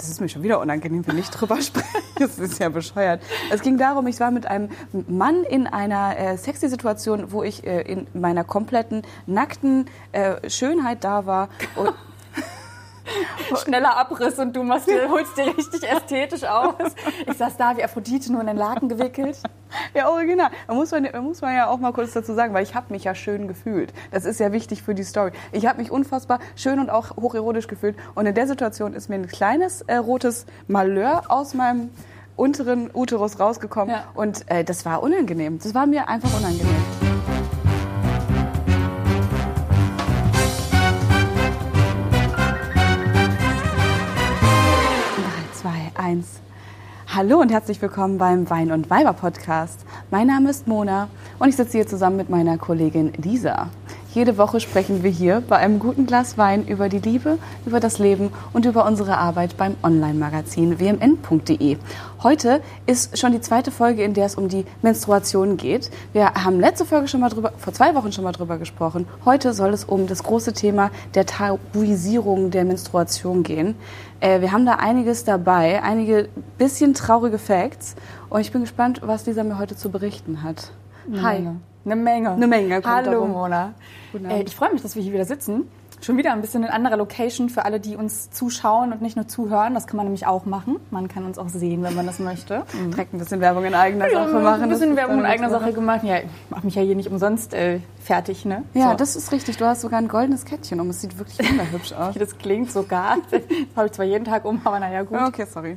das ist mir schon wieder unangenehm, wenn ich drüber spreche. Das ist ja bescheuert. Es ging darum, ich war mit einem Mann in einer äh, sexy Situation, wo ich äh, in meiner kompletten nackten äh, Schönheit da war. Und Schneller Abriss und du machst dir, holst dir richtig ästhetisch aus. Ich saß da wie Aphrodite nur in den Laken gewickelt. Ja, original. Da muss man, da muss man ja auch mal kurz dazu sagen, weil ich habe mich ja schön gefühlt. Das ist ja wichtig für die Story. Ich habe mich unfassbar schön und auch hocherotisch gefühlt. Und in der Situation ist mir ein kleines äh, rotes Malheur aus meinem unteren Uterus rausgekommen. Ja. Und äh, das war unangenehm. Das war mir einfach unangenehm. 1. Hallo und herzlich willkommen beim Wein und Weiber Podcast. Mein Name ist Mona und ich sitze hier zusammen mit meiner Kollegin Lisa. Jede Woche sprechen wir hier bei einem guten Glas Wein über die Liebe, über das Leben und über unsere Arbeit beim Online-Magazin wmn.de. Heute ist schon die zweite Folge, in der es um die Menstruation geht. Wir haben letzte Folge schon mal drüber, vor zwei Wochen schon mal drüber gesprochen. Heute soll es um das große Thema der Tabuisierung der Menstruation gehen. Äh, wir haben da einiges dabei, einige bisschen traurige Facts. Und ich bin gespannt, was Lisa mir heute zu berichten hat. Hi. Eine Menge. Eine Menge kommt Hallo darum. Mona. Äh, ich freue mich, dass wir hier wieder sitzen. Schon wieder ein bisschen in anderer Location für alle, die uns zuschauen und nicht nur zuhören. Das kann man nämlich auch machen. Man kann uns auch sehen, wenn man das möchte. Direkt ein bisschen Werbung in eigener Sache machen. Ein bisschen Werbung in eigener Sache gemacht. Ja, ich mache mich ja hier nicht umsonst äh, fertig, ne? Ja, So. das ist richtig. Du hast sogar ein goldenes Kettchen um. Es sieht wirklich wunderhübsch aus. Das klingt sogar. Das habe ich zwar jeden Tag um, aber naja, gut. Okay, sorry.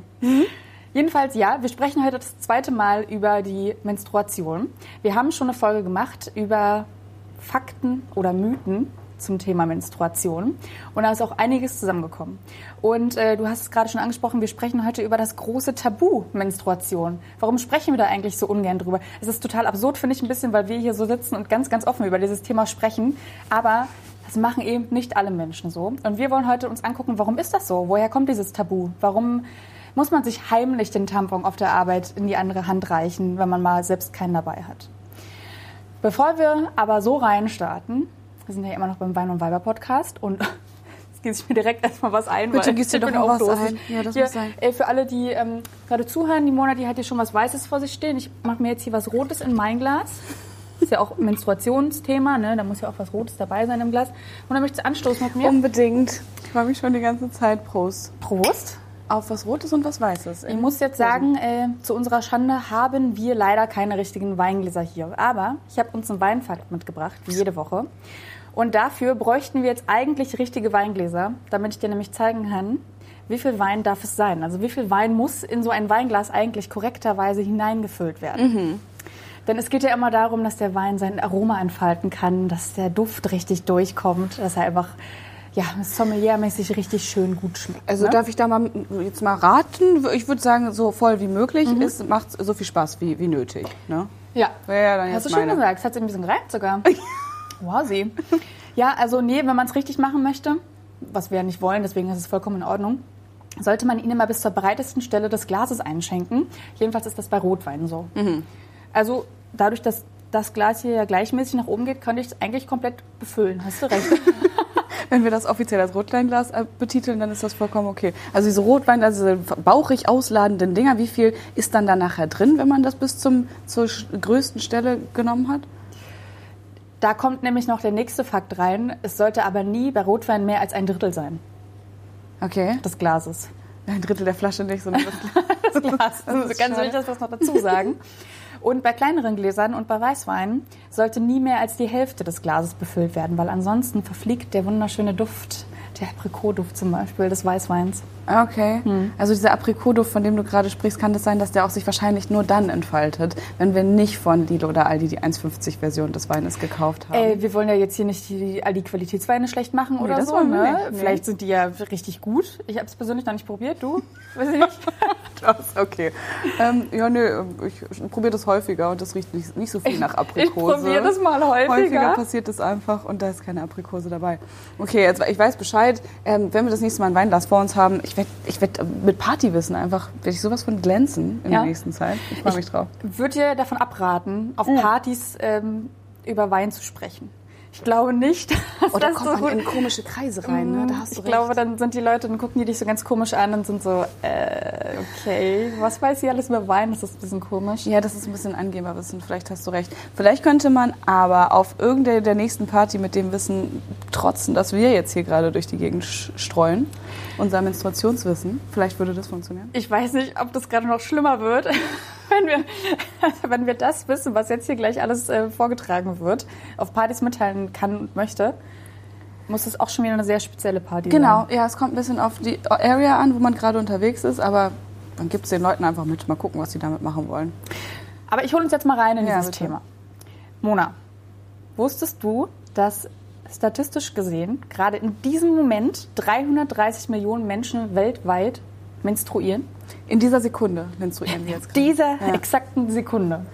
Jedenfalls ja, wir sprechen heute das zweite Mal über die Menstruation. Wir haben schon eine Folge gemacht über Fakten oder Mythen zum Thema Menstruation. Und da ist auch einiges zusammengekommen. Und äh, du hast es gerade schon angesprochen, wir sprechen heute über das große Tabu Menstruation. Warum sprechen wir da eigentlich so ungern drüber? Es ist total absurd, finde ich ein bisschen, weil wir hier so sitzen und ganz, ganz offen über dieses Thema sprechen. Aber das machen eben nicht alle Menschen so. Und wir wollen heute uns angucken, warum ist das so? Woher kommt dieses Tabu? Warum muss man sich heimlich den Tampon auf der Arbeit in die andere Hand reichen, wenn man mal selbst keinen dabei hat? Bevor wir aber so reinstarten, wir sind ja immer noch beim Wein und Weiber Podcast und es geht sich mir direkt erstmal was ein. Bitte weil gieß dir ich doch auch was durstig. ein. Ja, das hier, muss sein. Äh, für alle, die ähm, gerade zuhören, die Mona, die hat hier schon was Weißes vor sich stehen. Ich mache mir jetzt hier was Rotes in mein Glas. Ist ja auch Menstruationsthema, ne? Da muss ja auch was Rotes dabei sein im Glas. Und dann möchtest du anstoßen mit mir. Unbedingt. Ich freue mich schon die ganze Zeit. Prost. Prost. Auf was Rotes und was Weißes. Ich muss jetzt sagen, äh, zu unserer Schande haben wir leider keine richtigen Weingläser hier. Aber ich habe uns einen Weinfakt mitgebracht, wie jede Woche. Und dafür bräuchten wir jetzt eigentlich richtige Weingläser, damit ich dir nämlich zeigen kann, wie viel Wein darf es sein. Also wie viel Wein muss in so ein Weinglas eigentlich korrekterweise hineingefüllt werden. Denn es geht ja immer darum, dass der Wein sein Aroma entfalten kann, dass der Duft richtig durchkommt, dass er einfach ja, sommeliermäßig richtig schön gut schmeckt. Also ne? darf ich da mal jetzt mal raten? Ich würde sagen, so voll wie möglich. Es macht so viel Spaß wie, wie nötig. Ne? Ja. Ja dann Hast du schön meine. gesagt. Es hat sich ein bisschen gereimt sogar. wow, sie. Ja, also nee, wenn man es richtig machen möchte, was wir ja nicht wollen, deswegen ist es vollkommen in Ordnung, sollte man ihn immer bis zur breitesten Stelle des Glases einschenken. Jedenfalls ist das bei Rotwein so. Mhm. Also dadurch, dass das Glas hier ja gleichmäßig nach oben geht, könnte ich es eigentlich komplett befüllen. Hast du recht. Wenn wir das offiziell als Rotweinglas äh, betiteln, dann ist das vollkommen okay. Also diese Rotwein, also diese bauchig ausladenden Dinger, wie viel ist dann da nachher drin, wenn man das bis zum, zur größten Stelle genommen hat? Da kommt nämlich noch der nächste Fakt rein. Es sollte aber nie bei Rotwein mehr als ein Drittel sein Okay. des Glases. Ein Drittel der Flasche nicht, sondern das Glas. Das Also ist ganz schade. wichtig, das noch dazu sagen. Und bei kleineren Gläsern und bei Weißwein sollte nie mehr als die Hälfte des Glases befüllt werden, weil ansonsten verfliegt der wunderschöne Duft, der Aprikotduft zum Beispiel des Weißweins. Okay. Hm. Also dieser Aprikotduft, von dem du gerade sprichst, kann das sein, dass der auch sich wahrscheinlich nur dann entfaltet, wenn wir nicht von Lidl oder Aldi die 1,50-Version des Weines gekauft haben. Äh, wir wollen ja jetzt hier nicht die, all die Qualitätsweine schlecht machen oder das so. wollen wir Ne? nicht. Nee. Vielleicht sind die ja richtig gut. Ich habe es persönlich noch nicht probiert. Du? Weiß ich nicht. Das, okay. Ähm, ja, nö, ich probiere das häufiger und das riecht nicht, nicht so viel nach Aprikose. Ich probiere das mal häufiger. Häufiger passiert das einfach und da ist keine Aprikose dabei. Okay, jetzt, ich weiß Bescheid. Ähm, wenn wir das nächste Mal ein Weinglas vor uns haben, ich werde ich werd mit Partywissen einfach, werde ich sowas von glänzen in Ja. der nächsten Zeit. Ich freue mich drauf. würde dir davon abraten, auf. Partys ähm, über Wein zu sprechen. Ich glaube nicht. dass Oder das kommt so man in komische Kreise rein, ne? Da hast du ich recht. glaube, dann sind die Leute, dann gucken die dich so ganz komisch an und sind so, äh, okay, was weiß sie alles über Wein? Das ist ein bisschen komisch. Ja, das ist ein bisschen Angeberwissen, vielleicht hast du recht. Vielleicht könnte man aber auf irgendeiner der nächsten Party mit dem Wissen trotzen, dass wir jetzt hier gerade durch die Gegend streuen. Unser Menstruationswissen. Vielleicht würde das funktionieren. Ich weiß nicht, ob das gerade noch schlimmer wird, wenn wir, wenn wir das wissen, was jetzt hier gleich alles äh, vorgetragen wird, auf Partys mitteilen kann und möchte. Muss es auch schon wieder eine sehr spezielle Party Genau, sein. ja, es kommt ein bisschen auf die Area an, wo man gerade unterwegs ist, aber dann gibt es den Leuten einfach mit. Mal gucken, was sie damit machen wollen. Aber ich hole uns jetzt mal rein in Ja, dieses bitte. Thema. Mona, wusstest du, dass statistisch gesehen gerade in diesem Moment 330 Millionen Menschen weltweit menstruieren? In dieser Sekunde menstruieren wir jetzt gerade. Dieser Ja. exakten Sekunde.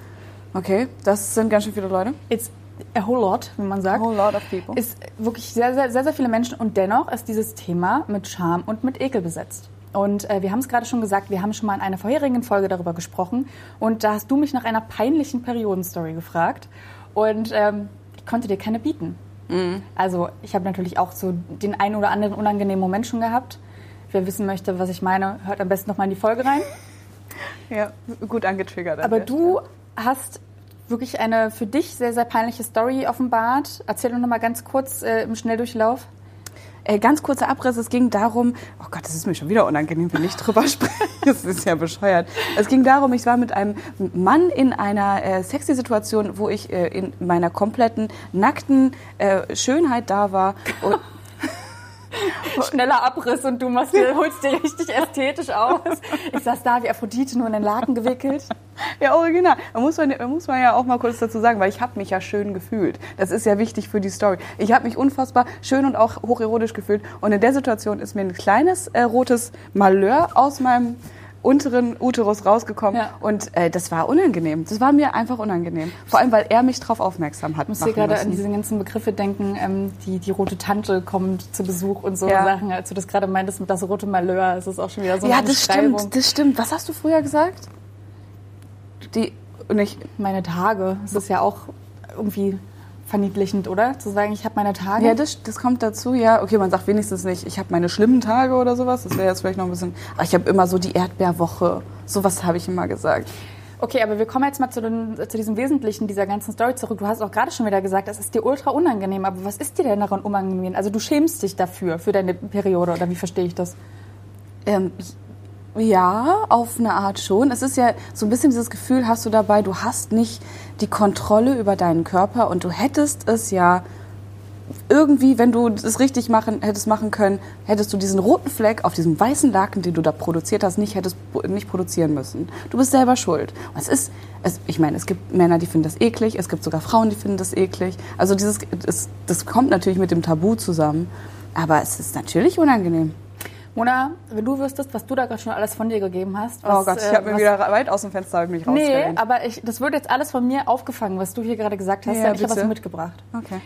Okay, das sind ganz schön viele Leute. It's a whole lot, wie man sagt. A whole lot of people. Ist wirklich sehr, sehr, sehr, sehr viele Menschen und dennoch ist dieses Thema mit Scham und mit Ekel besetzt. Und äh, wir haben es gerade schon gesagt, wir haben schon mal in einer vorherigen Folge darüber gesprochen und da hast du mich nach einer peinlichen Periodenstory gefragt und ähm, ich konnte dir keine bieten. Also ich habe natürlich auch so den einen oder anderen unangenehmen Moment schon gehabt. Wer wissen möchte, was ich meine, hört am besten noch mal in die Folge rein. Ja, gut angetriggert. an Aber du hast wirklich eine für dich sehr, sehr peinliche Story offenbart. Erzähl doch noch mal ganz kurz äh, im Schnelldurchlauf. Äh, ganz kurzer Abriss, es ging darum, oh Gott, das ist mir schon wieder unangenehm, wenn ich drüber spreche. Das ist ja bescheuert. Es ging darum, ich war mit einem Mann in einer äh, sexy Situation, wo ich äh, in meiner kompletten nackten äh, Schönheit da war. Und, Schneller Abriss und du machst dir, holst dir richtig ästhetisch aus. Ich saß da wie Aphrodite nur in den Laken gewickelt. ja, original. Da muss, man, muss man ja auch mal kurz dazu sagen, weil ich habe mich ja schön gefühlt. Das ist ja wichtig für die Story. Ich habe mich unfassbar schön und auch hocherotisch gefühlt. Und in der Situation ist mir ein kleines äh, rotes Malheur aus meinem unteren Uterus rausgekommen. Ja. Und äh, das war unangenehm. Das war mir einfach unangenehm. Vor allem, weil er mich darauf aufmerksam hat Ich muss hier gerade an müssen. diese ganzen Begriffe denken, ähm, die, die rote Tante kommt zu Besuch und so Ja. Sachen. Als du das gerade meintest mit das rote Malheur, ist es auch schon wieder so Ja, eine das Beschreibung. stimmt, das stimmt. Was hast du früher gesagt? Die, nicht, Meine Tage, das ist ja auch irgendwie verniedlichend, oder? Zu sagen, ich habe meine Tage. Ja, das, das kommt dazu, ja. Okay, man sagt wenigstens nicht, ich habe meine schlimmen Tage oder sowas. Das wäre jetzt vielleicht noch ein bisschen. Aber ich habe immer so die Erdbeerwoche. Sowas habe ich immer gesagt. Okay, aber wir kommen jetzt mal zu, den, zu diesem Wesentlichen dieser ganzen Story zurück. Du hast auch gerade schon wieder gesagt, es ist dir ultra unangenehm. Aber was ist dir denn daran unangenehm? Also du schämst dich dafür, für deine Periode, oder wie verstehe ich das? Ähm, ja, auf eine Art schon. Es ist ja so ein bisschen dieses Gefühl, hast du dabei, du hast nicht die Kontrolle über deinen Körper und du hättest es ja irgendwie, wenn du es richtig machen, hättest machen können, hättest du diesen roten Fleck auf diesem weißen Laken, den du da produziert hast, nicht hättest nicht produzieren müssen. Du bist selber schuld. Und es ist, es, ich meine, es gibt Männer, die finden das eklig, es gibt sogar Frauen, die finden das eklig. Also dieses, es, das kommt natürlich mit dem Tabu zusammen, aber es ist natürlich unangenehm. Mona, wenn du wüsstest, was du da gerade schon alles von dir gegeben hast. oh was, Gott, ich äh, habe mir was- wieder weit aus dem Fenster mich Nee, aber ich, das wird jetzt alles von mir aufgefangen, was du hier gerade gesagt hast. Ja, ich habe was mitgebracht. Okay.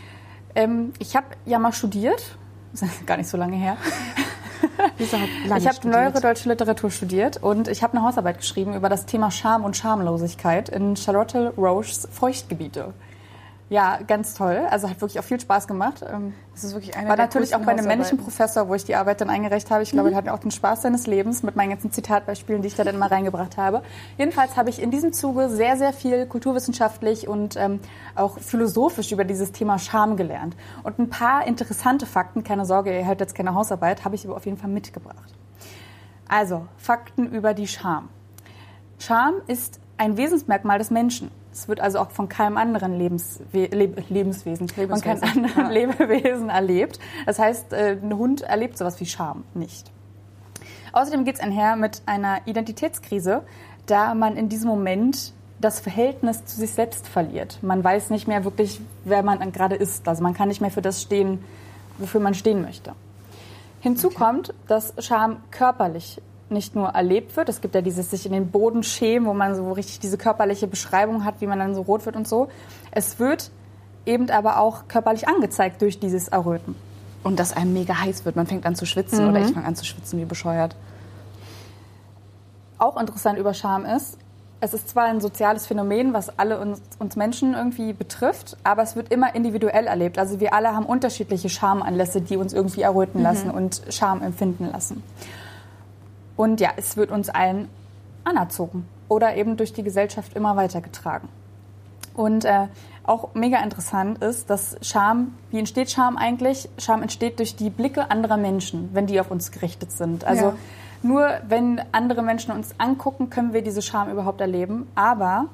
Ähm, ich habe ja mal studiert. Das ist gar nicht so lange her. Hat lange ich habe neuere deutsche Literatur studiert und ich habe eine Hausarbeit geschrieben über das Thema Scham und Schamlosigkeit in Charlotte Roches Feuchtgebiete. Ja, ganz toll. Also hat wirklich auch viel Spaß gemacht. Ähm, Das ist wirklich eine War natürlich auch bei einem männlichen. Professor, wo ich die Arbeit dann eingereicht habe. Ich glaube, er hat auch den Spaß seines Lebens mit meinen ganzen Zitatbeispielen, die ich da dann mal reingebracht habe. Jedenfalls habe ich in diesem Zuge sehr, sehr viel kulturwissenschaftlich und ähm, auch philosophisch über dieses Thema Scham gelernt. Und ein paar interessante Fakten, keine Sorge, ihr hört jetzt keine Hausarbeit, habe ich aber auf jeden Fall mitgebracht. Also, Fakten über die Scham. Scham ist ein Wesensmerkmal des Menschen. Es wird also auch von keinem anderen Lebenswe Leb Lebenswesen, von keinem Lebenswesen, anderen ja. Lebewesen erlebt. Das heißt, äh, ein Hund erlebt sowas wie Scham nicht. Außerdem geht es einher mit einer Identitätskrise, da man in diesem Moment das Verhältnis zu sich selbst verliert. Man weiß nicht mehr wirklich, wer man gerade ist. Also man kann nicht mehr für das stehen, wofür man stehen möchte. Hinzu kommt, dass Scham körperlich nicht nur erlebt wird. Es gibt ja dieses sich in den Boden schämen, wo man so richtig diese körperliche Beschreibung hat, wie man dann so rot wird und so. Es wird eben aber auch körperlich angezeigt durch dieses Erröten. Und dass einem mega heiß wird. Man fängt an zu schwitzen Mhm. oder ich fange an zu schwitzen wie bescheuert. Auch interessant über Scham ist, es ist zwar ein soziales Phänomen, was alle uns, uns, Menschen irgendwie betrifft, aber es wird immer individuell erlebt. Also wir alle haben unterschiedliche Schamanlässe, die uns irgendwie erröten mhm. lassen und Scham empfinden lassen. Und ja, es wird uns allen anerzogen oder eben durch die Gesellschaft immer weitergetragen. Und äh, auch mega interessant ist, dass Scham, wie entsteht Scham eigentlich? Scham entsteht durch die Blicke anderer Menschen, wenn die auf uns gerichtet sind. Also ja. nur wenn andere Menschen uns angucken, können wir diese Scham überhaupt erleben. Aber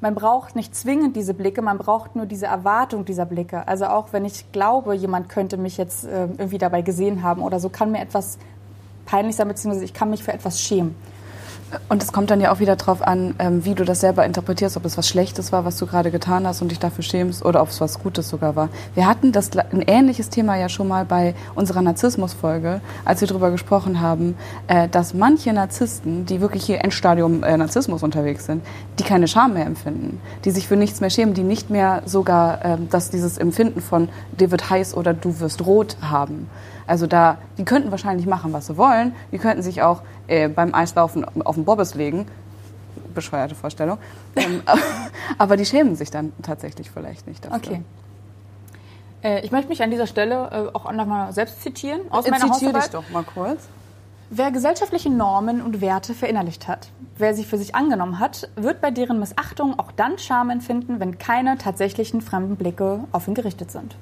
man braucht nicht zwingend diese Blicke, man braucht nur diese Erwartung dieser Blicke. Also auch wenn ich glaube, jemand könnte mich jetzt äh, irgendwie dabei gesehen haben oder so, kann mir etwas peinlich sein, beziehungsweise ich kann mich für etwas schämen. Und es kommt dann ja auch wieder darauf an, ähm, wie du das selber interpretierst, ob es was Schlechtes war, was du gerade getan hast und dich dafür schämst, oder ob es was Gutes sogar war. Wir hatten das, ein ähnliches Thema ja schon mal bei unserer Narzissmus-Folge, als wir darüber gesprochen haben, äh, dass manche Narzissten, die wirklich hier Endstadium äh, Narzissmus unterwegs sind, die keine Scham mehr empfinden, die sich für nichts mehr schämen, die nicht mehr sogar äh, dass dieses Empfinden von dir wird heiß oder du wirst rot haben. Also da, die könnten wahrscheinlich machen, was sie wollen. Die könnten sich auch äh, beim Eislaufen auf den Bobbes legen. Bescheuerte Vorstellung. Ähm, aber die schämen sich dann tatsächlich vielleicht nicht dafür. Okay. Äh, ich möchte mich an dieser Stelle äh, auch nochmal selbst zitieren. Aus meiner Zitiere dich doch mal kurz. Wer gesellschaftliche Normen und Werte verinnerlicht hat, wer sie für sich angenommen hat, wird bei deren Missachtung auch dann Scham empfinden, wenn keine tatsächlichen fremden Blicke auf ihn gerichtet sind.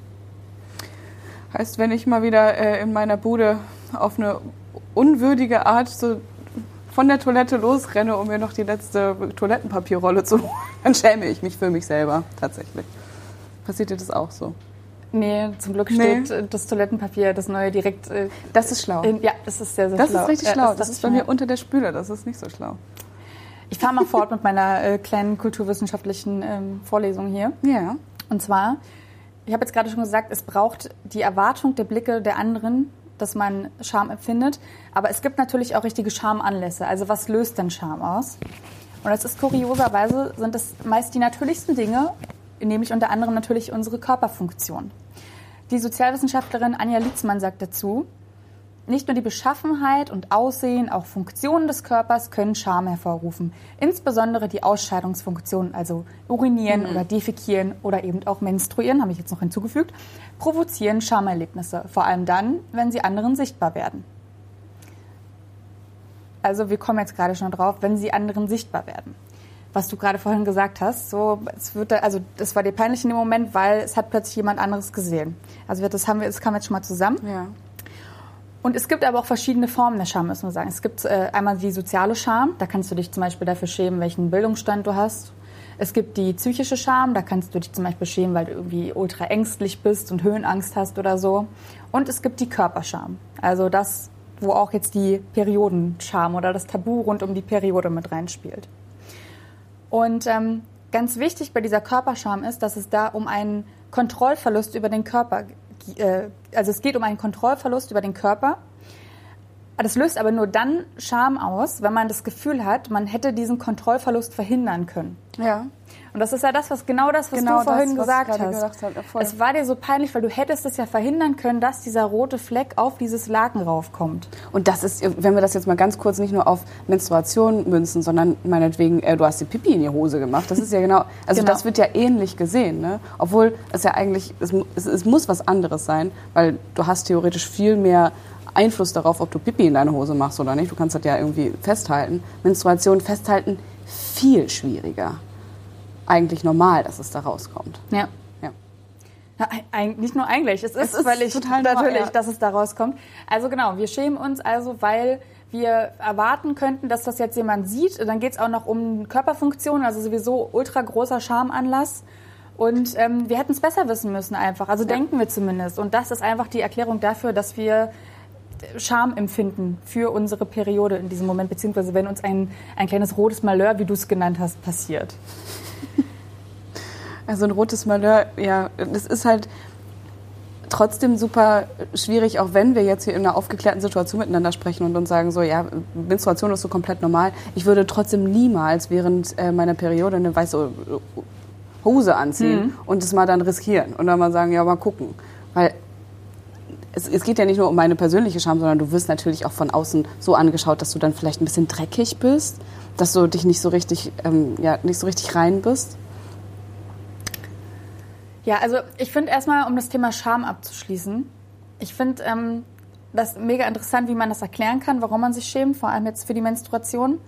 Heißt, wenn ich mal wieder äh, in meiner Bude auf eine unwürdige Art so von der Toilette losrenne, um mir noch die letzte Toilettenpapierrolle zu holen, dann schäme ich mich für mich selber tatsächlich. Passiert dir das auch so? Nee, zum Glück steht nee. das Toilettenpapier, das neue direkt. Äh, das ist schlau. In, ja, das ist sehr, sehr das schlau. Das ist richtig ja, schlau. Das, das, ist bei mir unter der Spüle, das ist nicht so schlau. Ich fahre mal fort mit meiner äh, kleinen kulturwissenschaftlichen ähm, Vorlesung hier. Ja. Und zwar ich habe jetzt gerade schon gesagt, es braucht die Erwartung der Blicke der anderen, dass man Scham empfindet. Aber es gibt natürlich auch richtige Schamanlässe. Also was löst denn Scham aus? Und das ist kurioserweise, sind das meist die natürlichsten Dinge, nämlich unter anderem natürlich unsere Körperfunktion. Die Sozialwissenschaftlerin Anja Lietzmann sagt dazu, nicht nur die Beschaffenheit und Aussehen, auch Funktionen des Körpers können Scham hervorrufen. Insbesondere die Ausscheidungsfunktionen, also urinieren mhm. oder defekieren oder eben auch menstruieren, habe ich jetzt noch hinzugefügt, provozieren Schamerlebnisse, vor allem dann, wenn sie anderen sichtbar werden. Also wir kommen jetzt gerade schon drauf, wenn sie anderen sichtbar werden. Was du gerade vorhin gesagt hast, so es wird also das war dir peinlich in dem Moment, weil es hat plötzlich jemand anderes gesehen. Also das haben wir, das kam jetzt schon mal zusammen. Ja. Und es gibt aber auch verschiedene Formen der Scham, müssen wir sagen. Es gibt äh, einmal die soziale Scham, da kannst du dich zum Beispiel dafür schämen, welchen Bildungsstand du hast. Es gibt die psychische Scham, da kannst du dich zum Beispiel schämen, weil du irgendwie ultra ängstlich bist und Höhenangst hast oder so. Und es gibt die Körperscham, also das, wo auch jetzt die Periodenscham oder das Tabu rund um die Periode mit reinspielt. Und ähm, ganz wichtig bei dieser Körperscham ist, dass es da um einen Kontrollverlust über den Körper also es geht um einen Kontrollverlust über den Körper. Das löst aber nur dann Scham aus, wenn man das Gefühl hat, man hätte diesen Kontrollverlust verhindern können. Ja. Und das ist ja das, was genau das, was genau du vorhin das, gesagt hast. Hat, es war dir so peinlich, weil du hättest es ja verhindern können, dass dieser rote Fleck auf dieses Laken raufkommt. Und das ist, wenn wir das jetzt mal ganz kurz nicht nur auf Menstruation münzen, sondern meinetwegen, äh, du hast die Pipi in die Hose gemacht. Das ist ja genau, also genau. das wird ja ähnlich gesehen, ne? Obwohl es ja eigentlich, es, es, es muss was anderes sein, weil du hast theoretisch viel mehr Einfluss darauf, ob du Pipi in deine Hose machst oder nicht. Du kannst das ja irgendwie festhalten. Menstruation festhalten, viel schwieriger eigentlich normal, dass es da rauskommt. Ja. ja. ja nicht nur eigentlich, es ist, es ist völlig total natürlich, ja. dass es da rauskommt. Also genau, wir schämen uns also, weil wir erwarten könnten, dass das jetzt jemand sieht. Dann geht es auch noch um Körperfunktionen, also sowieso ultra großer Schamanlass. Und ähm, wir hätten es besser wissen müssen einfach. Also ja. denken wir zumindest. Und das ist einfach die Erklärung dafür, dass wir Scham empfinden für unsere Periode in diesem Moment, beziehungsweise wenn uns ein, ein kleines rotes Malheur, wie du es genannt hast, passiert. Also ein rotes Malheur, ja, das ist halt trotzdem super schwierig, auch wenn wir jetzt hier in einer aufgeklärten Situation miteinander sprechen und uns sagen so, ja, Menstruation ist so komplett normal. Ich würde trotzdem niemals während äh, meiner Periode eine weiße Hose anziehen mhm. und es mal dann riskieren und dann mal sagen, ja, mal gucken. Weil es, es geht ja nicht nur um meine persönliche Scham, sondern du wirst natürlich auch von außen so angeschaut, dass du dann vielleicht ein bisschen dreckig bist, dass du dich nicht so richtig, ähm, ja, nicht so richtig rein bist. Ja, also ich finde erstmal, um das Thema Scham abzuschließen, ich finde ähm, das mega interessant, wie man das erklären kann, warum man sich schämt, vor allem jetzt für die Menstruation.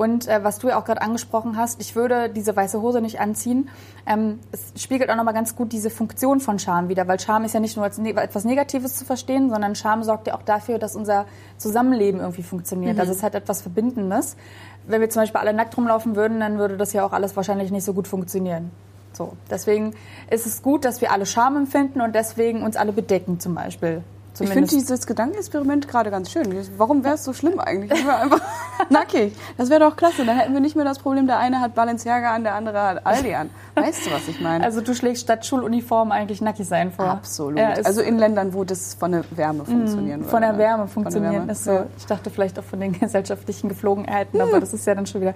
Und äh, was du ja auch gerade angesprochen hast, ich würde diese weiße Hose nicht anziehen. Ähm, es spiegelt auch nochmal ganz gut diese Funktion von Scham wieder, weil Scham ist ja nicht nur als ne etwas Negatives zu verstehen, sondern Scham sorgt ja auch dafür, dass unser Zusammenleben irgendwie funktioniert. Mhm. Also es hat etwas Verbindendes. Wenn wir zum Beispiel alle nackt rumlaufen würden, dann würde das ja auch alles wahrscheinlich nicht so gut funktionieren. So, deswegen ist es gut, dass wir alle Scham empfinden und deswegen uns alle bedecken zum Beispiel. Zumindest. Ich finde dieses Gedankenexperiment gerade ganz schön. Warum wäre es so schlimm eigentlich? Ich einfach nackig. Das wäre doch klasse. Dann hätten wir nicht mehr das Problem, der eine hat Balenciaga an, der andere hat Aldi an. Weißt du, was ich meine? Also du schlägst statt Schuluniform eigentlich nackig sein vor. Absolut. Ja, also in Ländern, wo das von der Wärme funktionieren würde. Von der Wärme funktionieren. Der Wärme. So. Ich dachte vielleicht auch von den gesellschaftlichen Geflogenheiten, aber das ist ja dann schon wieder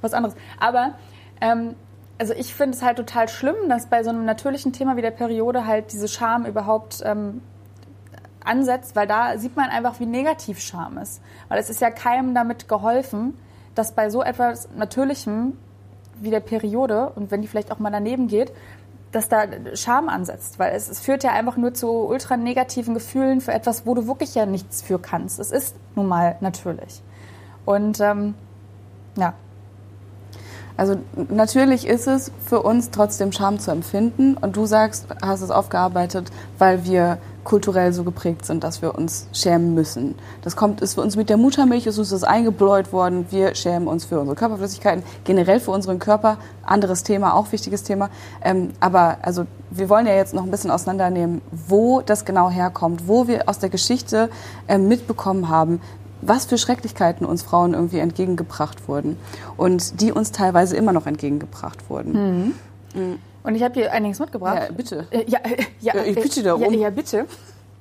was anderes. Aber ähm, also ich finde es halt total schlimm, dass bei so einem natürlichen Thema wie der Periode halt diese Scham überhaupt ähm, ansetzt, weil da sieht man einfach, wie negativ Scham ist. Weil es ist ja keinem damit geholfen, dass bei so etwas Natürlichem wie der Periode und wenn die vielleicht auch mal daneben geht, dass da Scham ansetzt, weil es, es, führt ja einfach nur zu ultra negativen Gefühlen für etwas, wo du wirklich ja nichts für kannst. Es ist nun mal natürlich. Und ähm, ja, also natürlich ist es für uns trotzdem Scham zu empfinden und du sagst, hast es aufgearbeitet, weil wir kulturell so geprägt sind, dass wir uns schämen müssen. Das kommt, ist für uns mit der Muttermilch, ist uns das eingebläut worden. Wir schämen uns für unsere Körperflüssigkeiten, generell für unseren Körper. Anderes Thema, auch wichtiges Thema. Ähm, aber also wir wollen ja jetzt noch ein bisschen auseinandernehmen, wo das genau herkommt, wo wir aus der Geschichte äh, mitbekommen haben, was für Schrecklichkeiten uns Frauen irgendwie entgegengebracht wurden und die uns teilweise immer noch entgegengebracht wurden. Mhm. Und ich habe hier einiges mitgebracht. Ja, bitte. Äh, ja, äh, ja, ja, ich bitte darum. Ja, ja, bitte.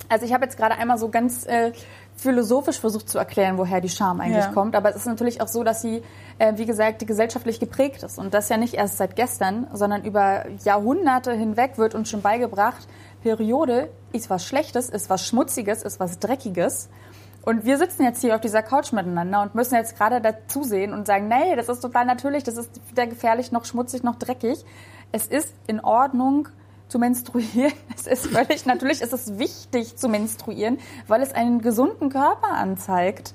Also ich habe jetzt gerade einmal so ganz äh, philosophisch versucht zu erklären, woher die Scham eigentlich ja. kommt. Aber es ist natürlich auch so, dass sie, äh, wie gesagt, gesellschaftlich geprägt ist. Und das ja nicht erst seit gestern, sondern über Jahrhunderte hinweg wird uns schon beigebracht, Periode ist was Schlechtes, ist was Schmutziges, ist was Dreckiges. Und wir sitzen jetzt hier auf dieser Couch miteinander und müssen jetzt gerade dazu sehen und sagen, nee, das ist total natürlich, das ist weder gefährlich noch schmutzig noch dreckig. Es ist in Ordnung zu menstruieren. Es ist völlig natürlich, es ist wichtig zu menstruieren, weil es einen gesunden Körper anzeigt.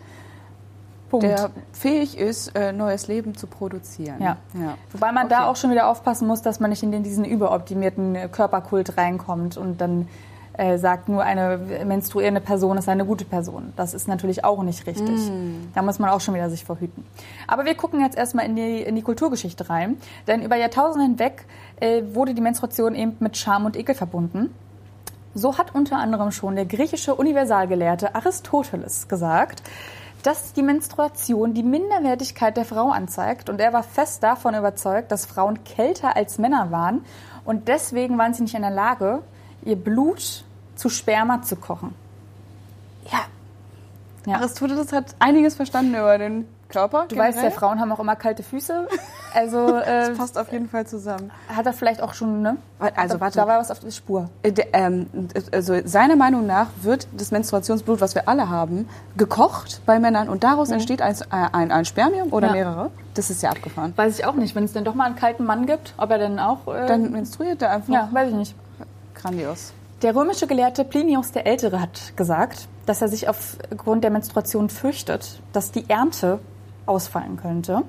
Punkt. Der fähig ist, äh, neues Leben zu produzieren. Ja. ja. Wobei man okay. da auch schon wieder aufpassen muss, dass man nicht in diesen überoptimierten Körperkult reinkommt und dann äh, sagt, nur eine menstruierende Person ist eine gute Person. Das ist natürlich auch nicht richtig. Mm. Da muss man auch schon wieder sich verhüten. Aber wir gucken jetzt erstmal in die, in die Kulturgeschichte rein. Denn über Jahrtausende hinweg äh, wurde die Menstruation eben mit Scham und Ekel verbunden. So hat unter anderem schon der griechische Universalgelehrte Aristoteles gesagt, dass die Menstruation die Minderwertigkeit der Frau anzeigt. Und er war fest davon überzeugt, dass Frauen kälter als Männer waren. Und deswegen waren sie nicht in der Lage, ihr Blut zu Sperma zu kochen. Ja. ja. Aristoteles hat einiges verstanden über den Körper. Du generell. weißt ja, Frauen haben auch immer kalte Füße. Also äh, das passt auf jeden Fall zusammen. Hat er vielleicht auch schon, ne? Also warte. Da war was auf der Spur. Äh, ähm, also seiner Meinung nach wird das Menstruationsblut, was wir alle haben, gekocht bei Männern und daraus mhm. entsteht ein, ein, ein Spermium oder ja. mehrere. Das ist ja abgefahren. Weiß ich auch nicht. Wenn es denn doch mal einen kalten Mann gibt, ob er denn auch... Äh, Dann menstruiert er einfach. Ja, weiß ich nicht. Grandios. Der römische Gelehrte Plinius der Ältere hat gesagt, dass er sich aufgrund der Menstruation fürchtet, dass die Ernte ausfallen könnte,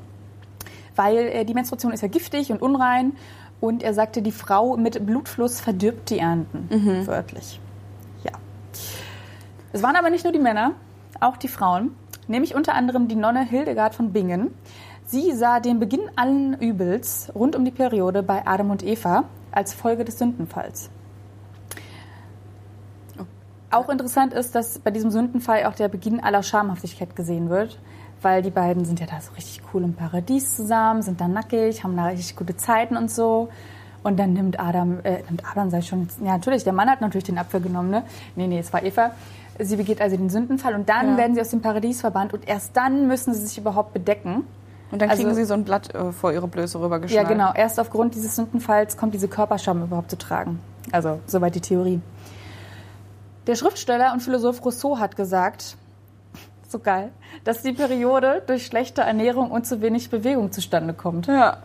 weil äh, die Menstruation ist ja giftig und unrein und er sagte, die Frau mit Blutfluss verdirbt die Ernten, mhm. wörtlich. Ja. Es waren aber nicht nur die Männer, auch die Frauen, nämlich unter anderem die Nonne Hildegard von Bingen. Sie sah den Beginn allen Übels rund um die Periode bei Adam und Eva als Folge des Sündenfalls. Auch interessant ist, dass bei diesem Sündenfall auch der Beginn aller Schamhaftigkeit gesehen wird, weil die beiden sind ja da so richtig cool im Paradies zusammen, sind da nackig, haben da richtig gute Zeiten und so. Und dann nimmt Adam, äh, nimmt Adam sei schon, ja natürlich, der Mann hat natürlich den Apfel genommen, ne? Nee, nee, es war Eva. Sie begeht also den Sündenfall und dann ja. werden sie aus dem Paradies verbannt und erst dann müssen sie sich überhaupt bedecken. Und dann kriegen also, sie so ein Blatt äh, vor ihre Blöße rübergeschnallt. Ja, genau. Erst aufgrund dieses Sündenfalls kommt diese Körperscham überhaupt zu tragen. Also, soweit die Theorie. Der Schriftsteller und Philosoph Rousseau hat gesagt, so geil, dass die Periode durch schlechte Ernährung und zu wenig Bewegung zustande kommt. Ja.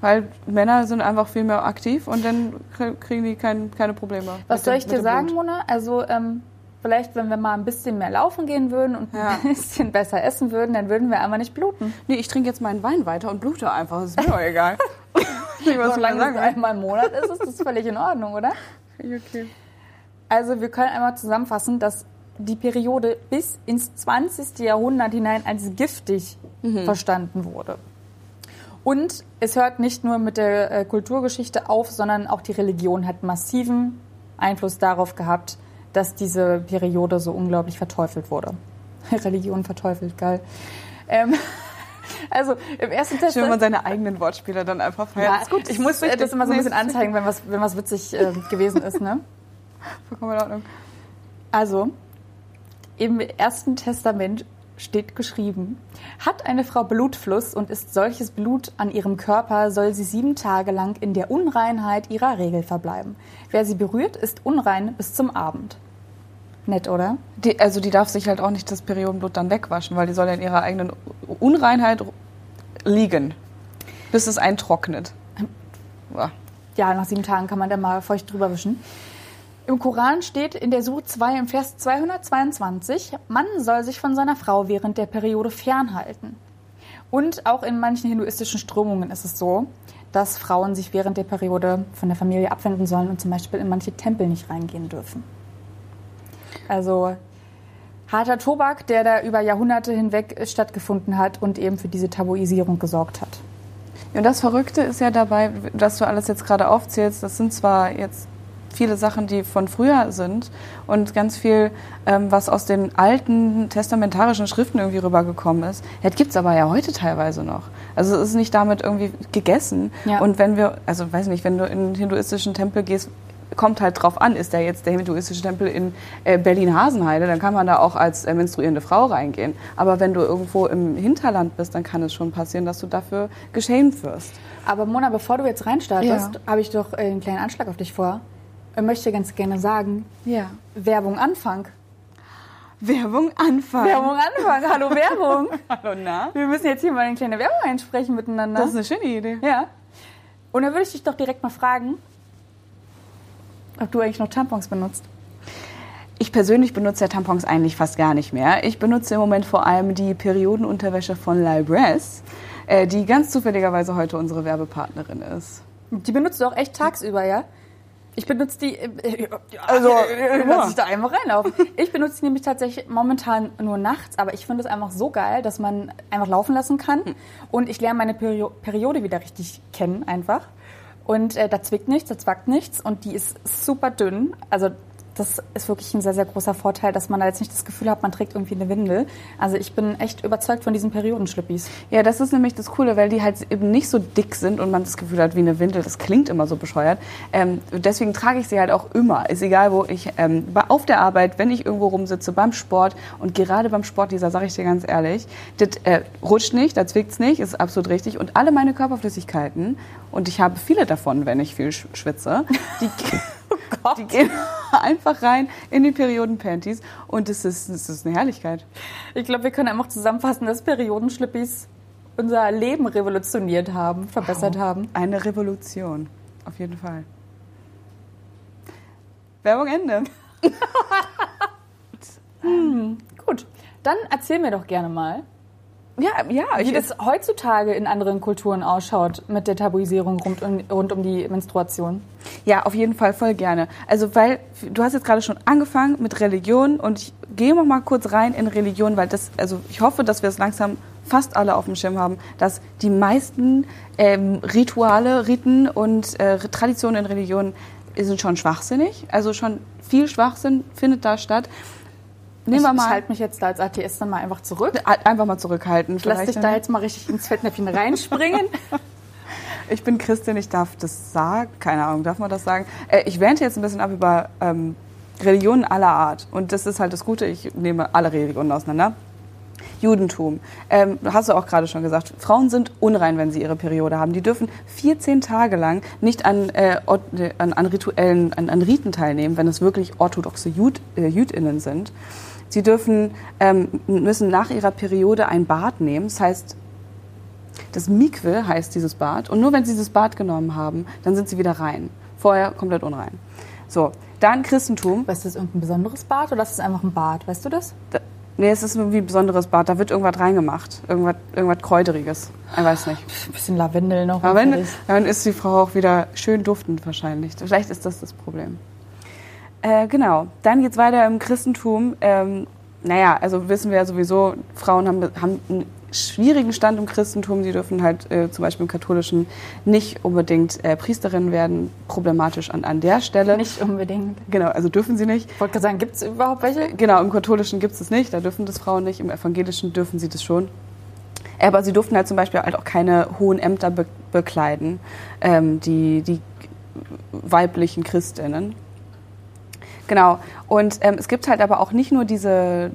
Weil Männer sind einfach viel mehr aktiv und dann kriegen die kein, keine Probleme. Was soll ich dir sagen, Blut. Mona? Also ähm, vielleicht, wenn wir mal ein bisschen mehr laufen gehen würden und ja. ein bisschen besser essen würden, dann würden wir einfach nicht bluten. Nee, ich trinke jetzt meinen Wein weiter und blute einfach. Das ist mir doch egal. Solange es einmal im Monat ist, ist das völlig in Ordnung, oder? Okay. Also wir können einmal zusammenfassen, dass die Periode bis ins 20. Jahrhundert hinein als giftig mhm. verstanden wurde. Und es hört nicht nur mit der äh, Kulturgeschichte auf, sondern auch die Religion hat massiven Einfluss darauf gehabt, dass diese Periode so unglaublich verteufelt wurde. Religion verteufelt, geil. Ähm, also im ersten Test. Schön, man seine eigenen Wortspiele dann einfach feiert. Ja, ist gut. Ich muss das immer so ein bisschen anzeigen, wenn was, wenn was witzig äh, gewesen ist. Ne? Vollkommen in Ordnung. Also, im Ersten Testament steht geschrieben, hat eine Frau Blutfluss und ist solches Blut an ihrem Körper, soll sie sieben Tage lang in der Unreinheit ihrer Regel verbleiben. Wer sie berührt, ist unrein bis zum Abend. Nett, oder? Die, also die darf sich halt auch nicht das Periodenblut dann wegwaschen, weil die soll ja in ihrer eigenen Unreinheit liegen, bis es eintrocknet. Ja, nach sieben Tagen kann man da mal feucht drüber wischen. Im Koran steht in der Suche 2 im Vers 222, Mann soll sich von seiner Frau während der Periode fernhalten. Und auch in manchen hinduistischen Strömungen ist es so, dass Frauen sich während der Periode von der Familie abwenden sollen und zum Beispiel in manche Tempel nicht reingehen dürfen. Also harter Tobak, der da über Jahrhunderte hinweg stattgefunden hat und eben für diese Tabuisierung gesorgt hat. Und das Verrückte ist ja dabei, dass du alles jetzt gerade aufzählst, das sind zwar jetzt viele Sachen, die von früher sind und ganz viel, ähm, was aus den alten testamentarischen Schriften irgendwie rübergekommen ist. Das gibt es aber ja heute teilweise noch. Also es ist nicht damit irgendwie gegessen. Ja. Und wenn wir, also weiß nicht, wenn du in den hinduistischen Tempel gehst, kommt halt drauf an, ist der jetzt der hinduistische Tempel in äh, Berlin-Hasenheide, dann kann man da auch als äh, menstruierende Frau reingehen. Aber wenn du irgendwo im Hinterland bist, dann kann es schon passieren, dass du dafür geschämt wirst. Aber Mona, bevor du jetzt reinstartest, ja. habe ich doch äh, einen kleinen Anschlag auf dich vor möchte ganz gerne sagen, ja. Werbung Anfang. Werbung Anfang. Werbung Anfang. Hallo Werbung. Hallo na. Wir müssen jetzt hier mal eine kleine Werbung einsprechen miteinander. Das ist eine schöne Idee. Ja. Und dann würde ich dich doch direkt mal fragen, ob du eigentlich noch Tampons benutzt. Ich persönlich benutze ja Tampons eigentlich fast gar nicht mehr. Ich benutze im Moment vor allem die Periodenunterwäsche von Libress, äh, die ganz zufälligerweise heute unsere Werbepartnerin ist. Die benutzt du auch echt tagsüber, ja? Ich benutze die, äh, also lass ich da einmal reinlaufen. Ich benutze die nämlich tatsächlich momentan nur nachts, aber ich finde es einfach so geil, dass man einfach laufen lassen kann. Hm. Und ich lerne meine Perio Periode wieder richtig kennen einfach. Und äh, da zwickt nichts, da zwackt nichts und die ist super dünn. Also das ist wirklich ein sehr, sehr großer Vorteil, dass man da jetzt nicht das Gefühl hat, man trägt irgendwie eine Windel. Also ich bin echt überzeugt von diesen Periodenschlippis. Ja, das ist nämlich das Coole, weil die halt eben nicht so dick sind und man das Gefühl hat wie eine Windel. Das klingt immer so bescheuert. Ähm, deswegen trage ich sie halt auch immer. Ist egal, wo ich ähm, auf der Arbeit, wenn ich irgendwo rumsitze, beim Sport und gerade beim Sport, dieser sage ich dir ganz ehrlich, das äh, rutscht nicht, da zwickt es nicht, ist absolut richtig. Und alle meine Körperflüssigkeiten, und ich habe viele davon, wenn ich viel schwitze, die Gott. Die gehen einfach rein in die Periodenpanties und es ist, es ist eine Herrlichkeit. Ich glaube, wir können einfach zusammenfassen, dass Periodenschlippis unser Leben revolutioniert haben, verbessert wow. haben. Eine Revolution, auf jeden Fall. Werbung Ende. hm, gut, dann erzähl mir doch gerne mal, ja, ja. Wie das heutzutage in anderen Kulturen ausschaut mit der Tabuisierung rund um, rund um die Menstruation. Ja, auf jeden Fall voll gerne. Also, weil du hast jetzt gerade schon angefangen mit Religion und ich gehe noch mal kurz rein in Religion, weil das, also ich hoffe, dass wir es langsam fast alle auf dem Schirm haben, dass die meisten ähm, Rituale, Riten und äh, Traditionen in Religionen sind schon schwachsinnig. Also schon viel Schwachsinn findet da statt. Nehmen wir mal. Ich halte mich jetzt da als Atheist dann mal einfach zurück. Einfach mal zurückhalten. Ich lass dich da jetzt mal richtig ins Fettnäpfchen reinspringen. ich bin Christin, ich darf das sagen. Keine Ahnung, darf man das sagen? Äh, ich werte jetzt ein bisschen ab über ähm, Religionen aller Art. Und das ist halt das Gute, ich nehme alle Religionen auseinander. Judentum. Ähm, hast du auch gerade schon gesagt, Frauen sind unrein, wenn sie ihre Periode haben. Die dürfen 14 Tage lang nicht an, äh, an, an rituellen, an, an Riten teilnehmen, wenn es wirklich orthodoxe Jud, äh, Jüdinnen sind. Sie dürfen, ähm, müssen nach ihrer Periode ein Bad nehmen. Das heißt, das Mikwe heißt dieses Bad. Und nur wenn sie dieses Bad genommen haben, dann sind sie wieder rein. Vorher komplett unrein. So, dann Christentum. Ist das irgendein besonderes Bad oder ist das einfach ein Bad? Weißt du das? Da, nee, es ist irgendwie ein besonderes Bad. Da wird irgendwas reingemacht. Irgendwas, irgendwas Kräuteriges. Ich weiß nicht. Ein bisschen Lavendel noch. Lavendel, dann ist die Frau auch wieder schön duftend wahrscheinlich. Vielleicht ist das das Problem. Äh, genau. Dann geht es weiter im Christentum. Ähm, naja, also wissen wir ja sowieso, Frauen haben, haben einen schwierigen Stand im Christentum. Sie dürfen halt äh, zum Beispiel im Katholischen nicht unbedingt äh, Priesterin werden. Problematisch an, an der Stelle. Nicht unbedingt. Genau, also dürfen sie nicht. Ich wollte gerade sagen, gibt es überhaupt welche? Genau, im Katholischen gibt es es nicht. Da dürfen das Frauen nicht. Im Evangelischen dürfen sie das schon. Aber sie durften halt zum Beispiel halt auch keine hohen Ämter be bekleiden, ähm, die, die weiblichen Christinnen. Genau. Und ähm, es gibt halt aber auch nicht nur diese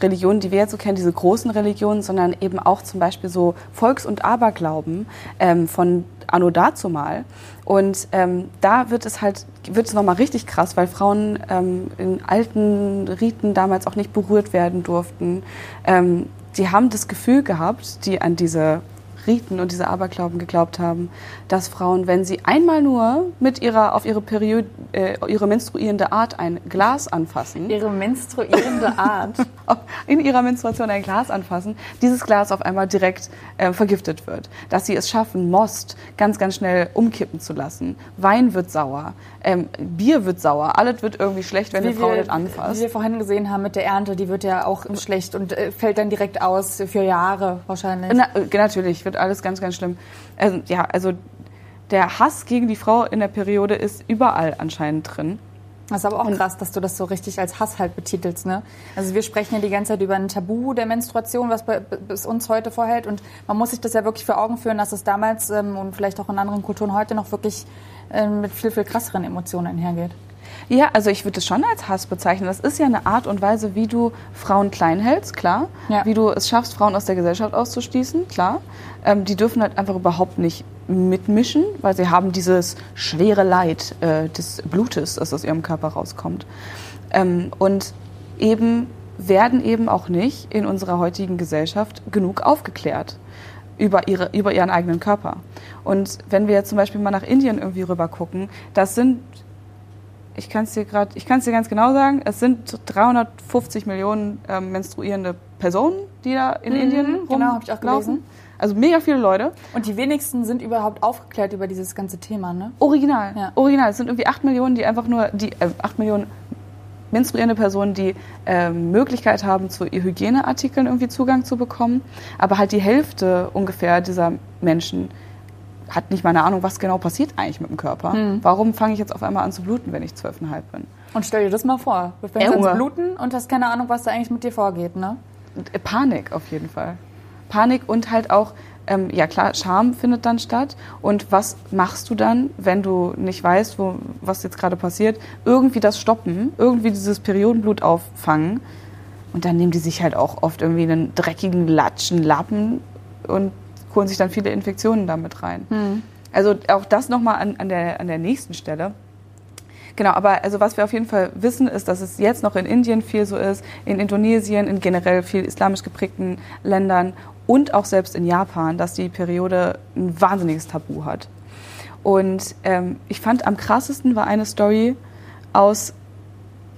Religionen, die wir jetzt so kennen, diese großen Religionen, sondern eben auch zum Beispiel so Volks- und Aberglauben ähm, von Anno dazumal. Und ähm, da wird es halt, wird es nochmal richtig krass, weil Frauen ähm, in alten Riten damals auch nicht berührt werden durften. Ähm, die haben das Gefühl gehabt, die an diese Riten und diese Aberglauben geglaubt haben, dass Frauen, wenn sie einmal nur mit ihrer auf ihre Periode, äh, ihre menstruierende Art ein Glas anfassen, ihre menstruierende Art in ihrer Menstruation ein Glas anfassen, dieses Glas auf einmal direkt äh, vergiftet wird, dass sie es schaffen, Most ganz ganz schnell umkippen zu lassen, Wein wird sauer, ähm, Bier wird sauer, alles wird irgendwie schlecht, wenn wie eine Frau wir, das anfasst. Wie wir vorhin gesehen haben mit der Ernte, die wird ja auch schlecht und äh, fällt dann direkt aus für Jahre wahrscheinlich. Na, äh, natürlich, wird alles ganz, ganz schlimm. Also, ja, also der Hass gegen die Frau in der Periode ist überall anscheinend drin. Das ist aber auch krass, dass du das so richtig als Hass halt betitelst. Ne? Also wir sprechen ja die ganze Zeit über ein Tabu der Menstruation, was bis uns heute vorhält. Und man muss sich das ja wirklich vor Augen führen, dass es damals ähm, und vielleicht auch in anderen Kulturen heute noch wirklich ähm, mit viel, viel krasseren Emotionen einhergeht. Ja, also ich würde es schon als Hass bezeichnen. Das ist ja eine Art und Weise, wie du Frauen klein hältst, klar. Ja. Wie du es schaffst, Frauen aus der Gesellschaft auszuschließen, klar. Ähm, die dürfen halt einfach überhaupt nicht mitmischen, weil sie haben dieses schwere Leid äh, des Blutes, das aus ihrem Körper rauskommt. Ähm, und eben werden eben auch nicht in unserer heutigen Gesellschaft genug aufgeklärt über, ihre, über ihren eigenen Körper. Und wenn wir jetzt zum Beispiel mal nach Indien irgendwie rüber gucken, das sind ich kann es dir gerade, ich kann es dir ganz genau sagen, es sind 350 Millionen ähm, menstruierende Personen, die da in mhm, Indien rumlaufen. Genau, habe ich auch gelesen. Also mega viele Leute. Und die wenigsten sind überhaupt aufgeklärt über dieses ganze Thema, ne? Original. Ja. Original. Es sind irgendwie 8 Millionen, die einfach nur, die, äh, 8 Millionen menstruierende Personen, die äh, Möglichkeit haben, zu Hygieneartikeln irgendwie Zugang zu bekommen. Aber halt die Hälfte ungefähr dieser Menschen hat nicht mal eine Ahnung, was genau passiert eigentlich mit dem Körper. Hm. Warum fange ich jetzt auf einmal an zu bluten, wenn ich zwölfeinhalb bin? Und stell dir das mal vor. Du fängst an zu bluten und hast keine Ahnung, was da eigentlich mit dir vorgeht, ne? Äh, Panik auf jeden Fall. Panik und halt auch, ähm, ja klar, Scham findet dann statt. Und was machst du dann, wenn du nicht weißt, wo, was jetzt gerade passiert? Irgendwie das stoppen, irgendwie dieses Periodenblut auffangen. Und dann nehmen die sich halt auch oft irgendwie einen dreckigen Latschen, Lappen und holen sich dann viele Infektionen damit rein. Mhm. Also auch das nochmal an, an, der, an der nächsten Stelle. Genau, aber also was wir auf jeden Fall wissen, ist, dass es jetzt noch in Indien viel so ist, in Indonesien, in generell viel islamisch geprägten Ländern und auch selbst in Japan, dass die Periode ein wahnsinniges Tabu hat. Und ähm, ich fand am krassesten war eine Story aus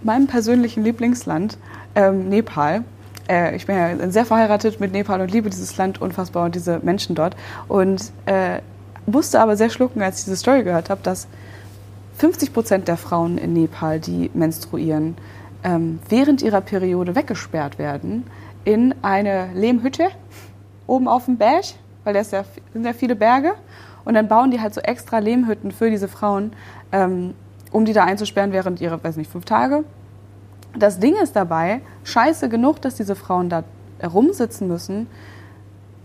meinem persönlichen Lieblingsland, ähm, Nepal äh, ich bin ja sehr verheiratet mit Nepal und liebe dieses Land unfassbar und diese Menschen dort. Und äh, musste aber sehr schlucken, als ich diese Story gehört habe, dass 50 Prozent der Frauen in Nepal, die menstruieren, ähm, während ihrer Periode weggesperrt werden in eine Lehmhütte oben auf dem Berg, weil da ja, sind ja viele Berge. Und dann bauen die halt so extra Lehmhütten für diese Frauen, ähm, um die da einzusperren während ihrer, weiß nicht, fünf Tage. Das Ding ist dabei, scheiße genug, dass diese Frauen da rumsitzen müssen.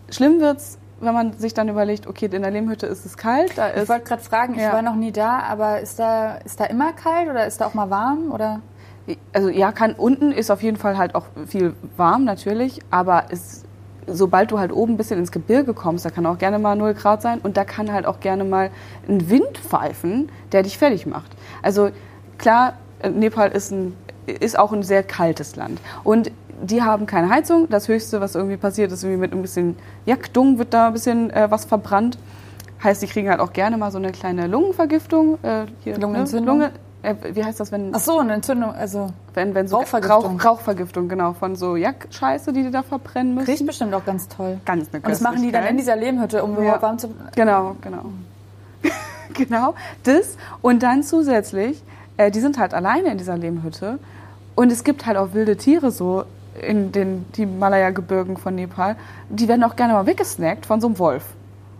Schlimm wird's, wenn man sich dann überlegt, okay, in der Lehmhütte ist es kalt. Da ich wollte gerade fragen, ich ja. war noch nie da, aber ist da, ist da immer kalt oder ist da auch mal warm? Oder? Also ja, kann unten ist auf jeden Fall halt auch viel warm natürlich, aber es, sobald du halt oben ein bisschen ins Gebirge kommst, da kann auch gerne mal 0 Grad sein und da kann halt auch gerne mal ein Wind pfeifen, der dich fertig macht. Also klar, äh, Nepal ist, ein, ist auch ein sehr kaltes Land und die haben keine Heizung. Das Höchste, was irgendwie passiert, ist irgendwie mit ein bisschen Jackdung wird da ein bisschen äh, was verbrannt. Heißt, die kriegen halt auch gerne mal so eine kleine Lungenvergiftung. Äh, hier, Lungenentzündung? Ne? Lunge, äh, wie heißt das, wenn... Ach so, eine Entzündung, also wenn, wenn so Rauchvergiftung. Rauch, Rauchvergiftung, genau, von so Jack-Scheiße, die die da verbrennen müssen. riecht bestimmt auch ganz toll. Ganz eine Und das machen die dann in dieser Lehmhütte, um Ja. überhaupt warm zu... Genau, genau. genau, das. Und dann zusätzlich, äh, die sind halt alleine in dieser Lehmhütte. Und es gibt halt auch wilde Tiere so in den Himalaya-Gebirgen von Nepal. Die werden auch gerne mal weggesnackt von so einem Wolf.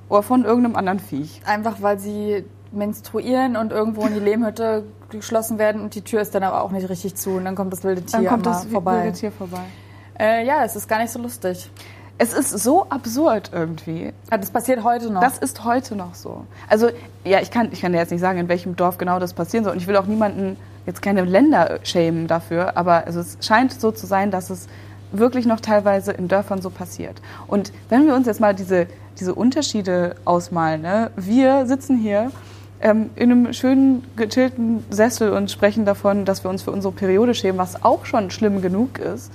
Oder von irgendeinem anderen Viech. Einfach weil sie menstruieren und irgendwo in die Lehmhütte geschlossen werden und die Tür ist dann aber auch nicht richtig zu und dann kommt das wilde Tier Dann kommt das vorbei. wilde Tier vorbei. Äh, ja, es ist gar nicht so lustig. Es ist so absurd irgendwie. Aber das passiert heute noch. Das ist heute noch so. Also, ja, ich kann, ich kann dir jetzt nicht sagen, in welchem Dorf genau das passieren soll. Und ich will auch niemanden, jetzt keine Länder schämen dafür, aber also es scheint so zu sein, dass es wirklich noch teilweise in Dörfern so passiert. Und wenn wir uns jetzt mal diese, diese Unterschiede ausmalen, ne? wir sitzen hier ähm, in einem schönen, gechillten Sessel und sprechen davon, dass wir uns für unsere Periode schämen, was auch schon schlimm genug ist.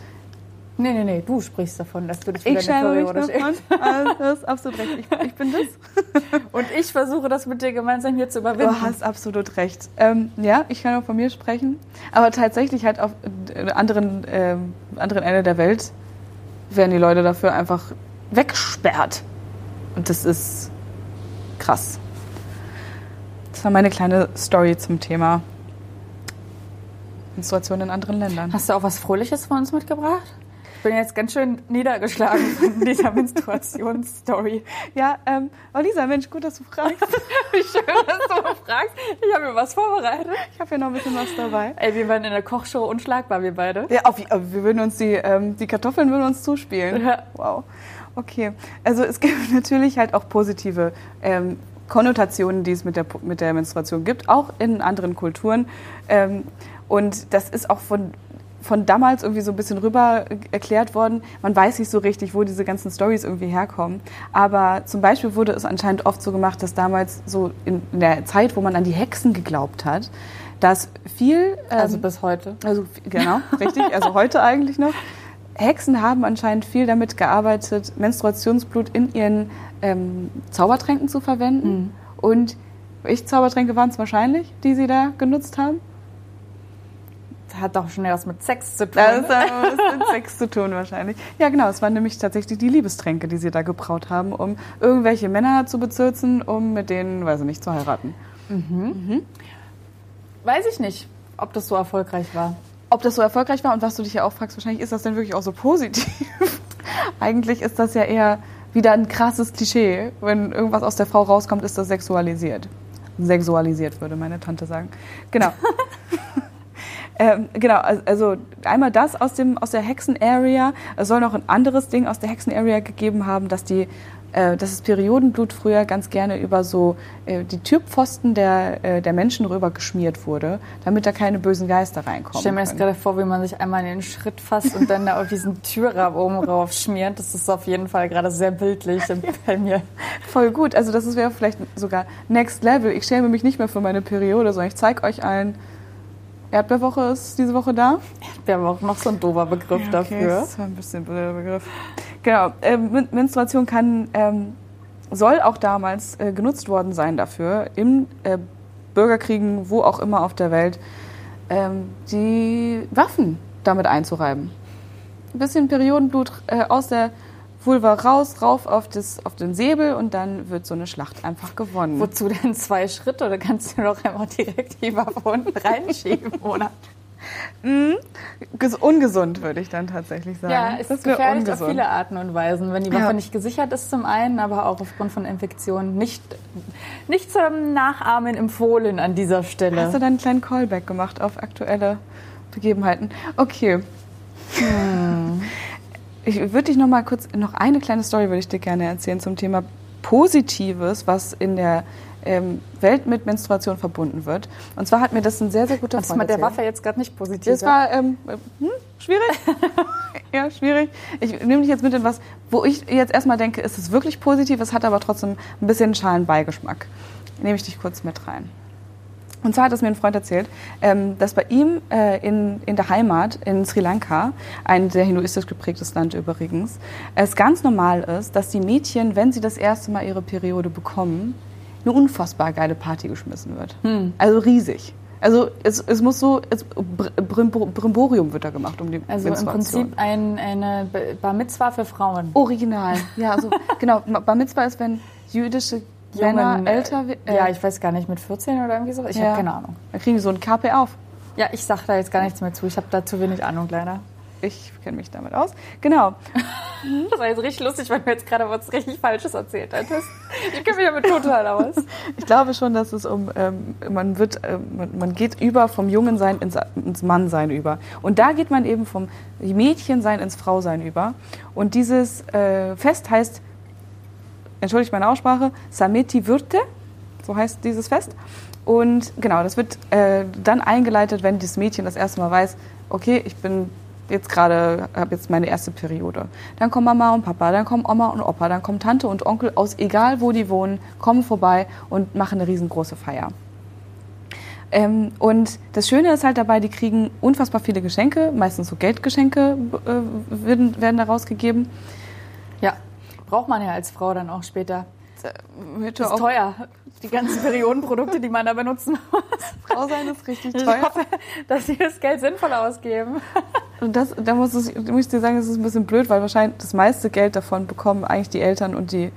Nee, nee, nee, du sprichst davon, dass du dich für Ich deine schäme mich Periode schämst. Also, das ist absolut recht. Ich, ich bin das. Und ich versuche das mit dir gemeinsam hier zu überwinden. Du hast absolut recht. Ähm, ja, ich kann auch von mir sprechen. Aber tatsächlich halt auf äh, anderen, ähm, anderen Ende der Welt werden die Leute dafür einfach weggesperrt. Und das ist krass. Das war meine kleine Story zum Thema Menstruation in anderen Ländern. Hast du auch was Fröhliches von uns mitgebracht? Ich bin jetzt ganz schön niedergeschlagen von dieser Menstruationsstory. Ja, ähm, oh Lisa, Mensch, gut, dass du fragst. Wie schön, dass du fragst. Ich habe mir was vorbereitet. Ich habe hier noch ein bisschen was dabei. Ey, wir waren in der Kochshow unschlagbar, wir beide. Ja, auf, wir würden uns die, ähm, die Kartoffeln würden uns zuspielen. Ja. Wow. Okay. Also es gibt natürlich halt auch positive ähm, Konnotationen, die es mit der, mit der Menstruation gibt, auch in anderen Kulturen. Ähm, und das ist auch von von damals irgendwie so ein bisschen rüber erklärt worden. Man weiß nicht so richtig, wo diese ganzen Stories irgendwie herkommen. Aber zum Beispiel wurde es anscheinend oft so gemacht, dass damals so in, in der Zeit, wo man an die Hexen geglaubt hat, dass viel ähm, Also bis heute. also genau, richtig. Also heute eigentlich noch. Hexen haben anscheinend viel damit gearbeitet, Menstruationsblut in ihren ähm, Zaubertränken zu verwenden. Und welche Zaubertränke waren es wahrscheinlich, die sie da genutzt haben? Hat doch schon was mit Sex zu tun. Das hat was mit Sex zu tun wahrscheinlich. Ja, genau. Es waren nämlich tatsächlich die Liebestränke, die sie da gebraut haben, um irgendwelche Männer zu bezirzen, um mit denen, weiß ich nicht, zu heiraten. Weiß ich nicht, ob das so erfolgreich war. ob das so erfolgreich war und was du dich ja auch fragst, wahrscheinlich ist das denn wirklich auch so positiv. Eigentlich ist das ja eher wieder ein krasses Klischee. Wenn irgendwas aus der Frau rauskommt, ist das sexualisiert. Sexualisiert, würde meine Tante sagen. Genau. ähm, genau, also, einmal das aus, dem, aus der Hexen-Area. Es soll noch ein anderes Ding aus der Hexen-Area gegeben haben, dass die äh, dass das Periodenblut früher ganz gerne über so äh, die Türpfosten der, äh, der Menschen rüber geschmiert wurde, damit da keine bösen Geister reinkommen. Ich stelle mir jetzt gerade vor, wie man sich einmal in den Schritt fasst und dann da auf diesen Türrahmen oben rauf schmiert. Das ist auf jeden Fall gerade sehr bildlich bei mir. Voll gut. Also das wäre vielleicht sogar Next Level. Ich schäme mich nicht mehr für meine Periode, sondern ich zeige euch allen. Erdbeerwoche ist diese Woche da. Auch noch so ein doofer Begriff Okay, dafür. das ist ein bisschen blöder Begriff. Genau. Men- Menstruation kann, ähm, soll auch damals äh, genutzt worden sein dafür, im äh, Bürgerkriegen, wo auch immer auf der Welt, ähm, die Waffen damit einzureiben. Ein bisschen Periodenblut äh, aus der Vulva raus, rauf auf, das, auf den Säbel und dann wird so eine Schlacht einfach gewonnen. Wozu denn zwei Schritte? Oder kannst du doch einfach direkt die Waffe unten reinschieben, oder? Ges- Ungesund, würde ich dann tatsächlich sagen. Ja, es das ist gefährlich auf viele Arten und Weisen. Wenn die Waffe Ja. nicht gesichert ist zum einen, aber auch aufgrund von Infektionen. Nicht, nicht zum Nachahmen empfohlen an dieser Stelle. Hast du dann einen kleinen Callback gemacht auf aktuelle Begebenheiten? Okay. Hm. Ich würde dich noch mal kurz, noch eine kleine Story würde ich dir gerne erzählen zum Thema Positives, was in der ähm, Welt mit Menstruation verbunden wird. Und zwar hat mir das ein sehr, sehr guter Das Freund mit der erzählt. Waffe jetzt gerade nicht positiv. Das war ähm, hm, schwierig. ja, schwierig. Ich nehme dich jetzt mit in was, wo ich jetzt erstmal denke, ist es wirklich positiv, es hat aber trotzdem ein bisschen schalen Beigeschmack. Nehme ich dich kurz mit rein. Und zwar hat es mir ein Freund erzählt, ähm, dass bei ihm äh, in, in der Heimat in Sri Lanka, ein sehr hinduistisch geprägtes Land übrigens, es ganz normal ist, dass die Mädchen, wenn sie das erste Mal ihre Periode bekommen, eine unfassbar geile Party geschmissen wird. Also riesig. Also es, es muss so, es, Br- Brimbo- Brimborium wird da gemacht um die also im. Prinzip ein, eine Bar Mitzwa für Frauen. Original. Ja, also genau. Bar Mitzvah ist, wenn jüdische Jungen, äh, älter äh, ja, ich weiß gar nicht, mit 14 oder irgendwie so. Ich Ja. habe keine Ahnung. dann kriegen die so ein KP auf. Ja, ich sag da jetzt gar nichts mehr zu. Ich habe da zu wenig Ahnung, leider. Ich kenne mich damit aus. Genau. Das war jetzt richtig lustig, weil du jetzt gerade was richtig Falsches erzählt hattest. Ich kenne mich damit total aus. Ich glaube schon, dass es um, ähm, man wird, ähm, man, man geht über vom Jungensein ins, ins Mannsein über. Und da geht man eben vom Mädchensein ins Frausein über. Und dieses äh, Fest heißt, entschuldigt meine Aussprache, Sameti Würte, so heißt dieses Fest. Und genau, das wird äh, dann eingeleitet, wenn das Mädchen das erste Mal weiß, okay, ich bin jetzt gerade, habe jetzt meine erste Periode. Dann kommen Mama und Papa, dann kommen Oma und Opa, dann kommen Tante und Onkel aus egal wo die wohnen, kommen vorbei und machen eine riesengroße Feier. Ähm, und das Schöne ist halt dabei, die kriegen unfassbar viele Geschenke, meistens so Geldgeschenke äh, werden, werden da rausgegeben. Ja, braucht man ja als Frau dann auch später. Bitte Ist teuer. Die ganzen Periodenprodukte, die man da benutzen muss. Frau sein ist richtig Ich teuer. hoffe, dass sie das Geld sinnvoll ausgeben. Und das, da muss, es, muss ich dir sagen, das ist ein bisschen blöd, weil wahrscheinlich das meiste Geld davon bekommen eigentlich die Eltern und die,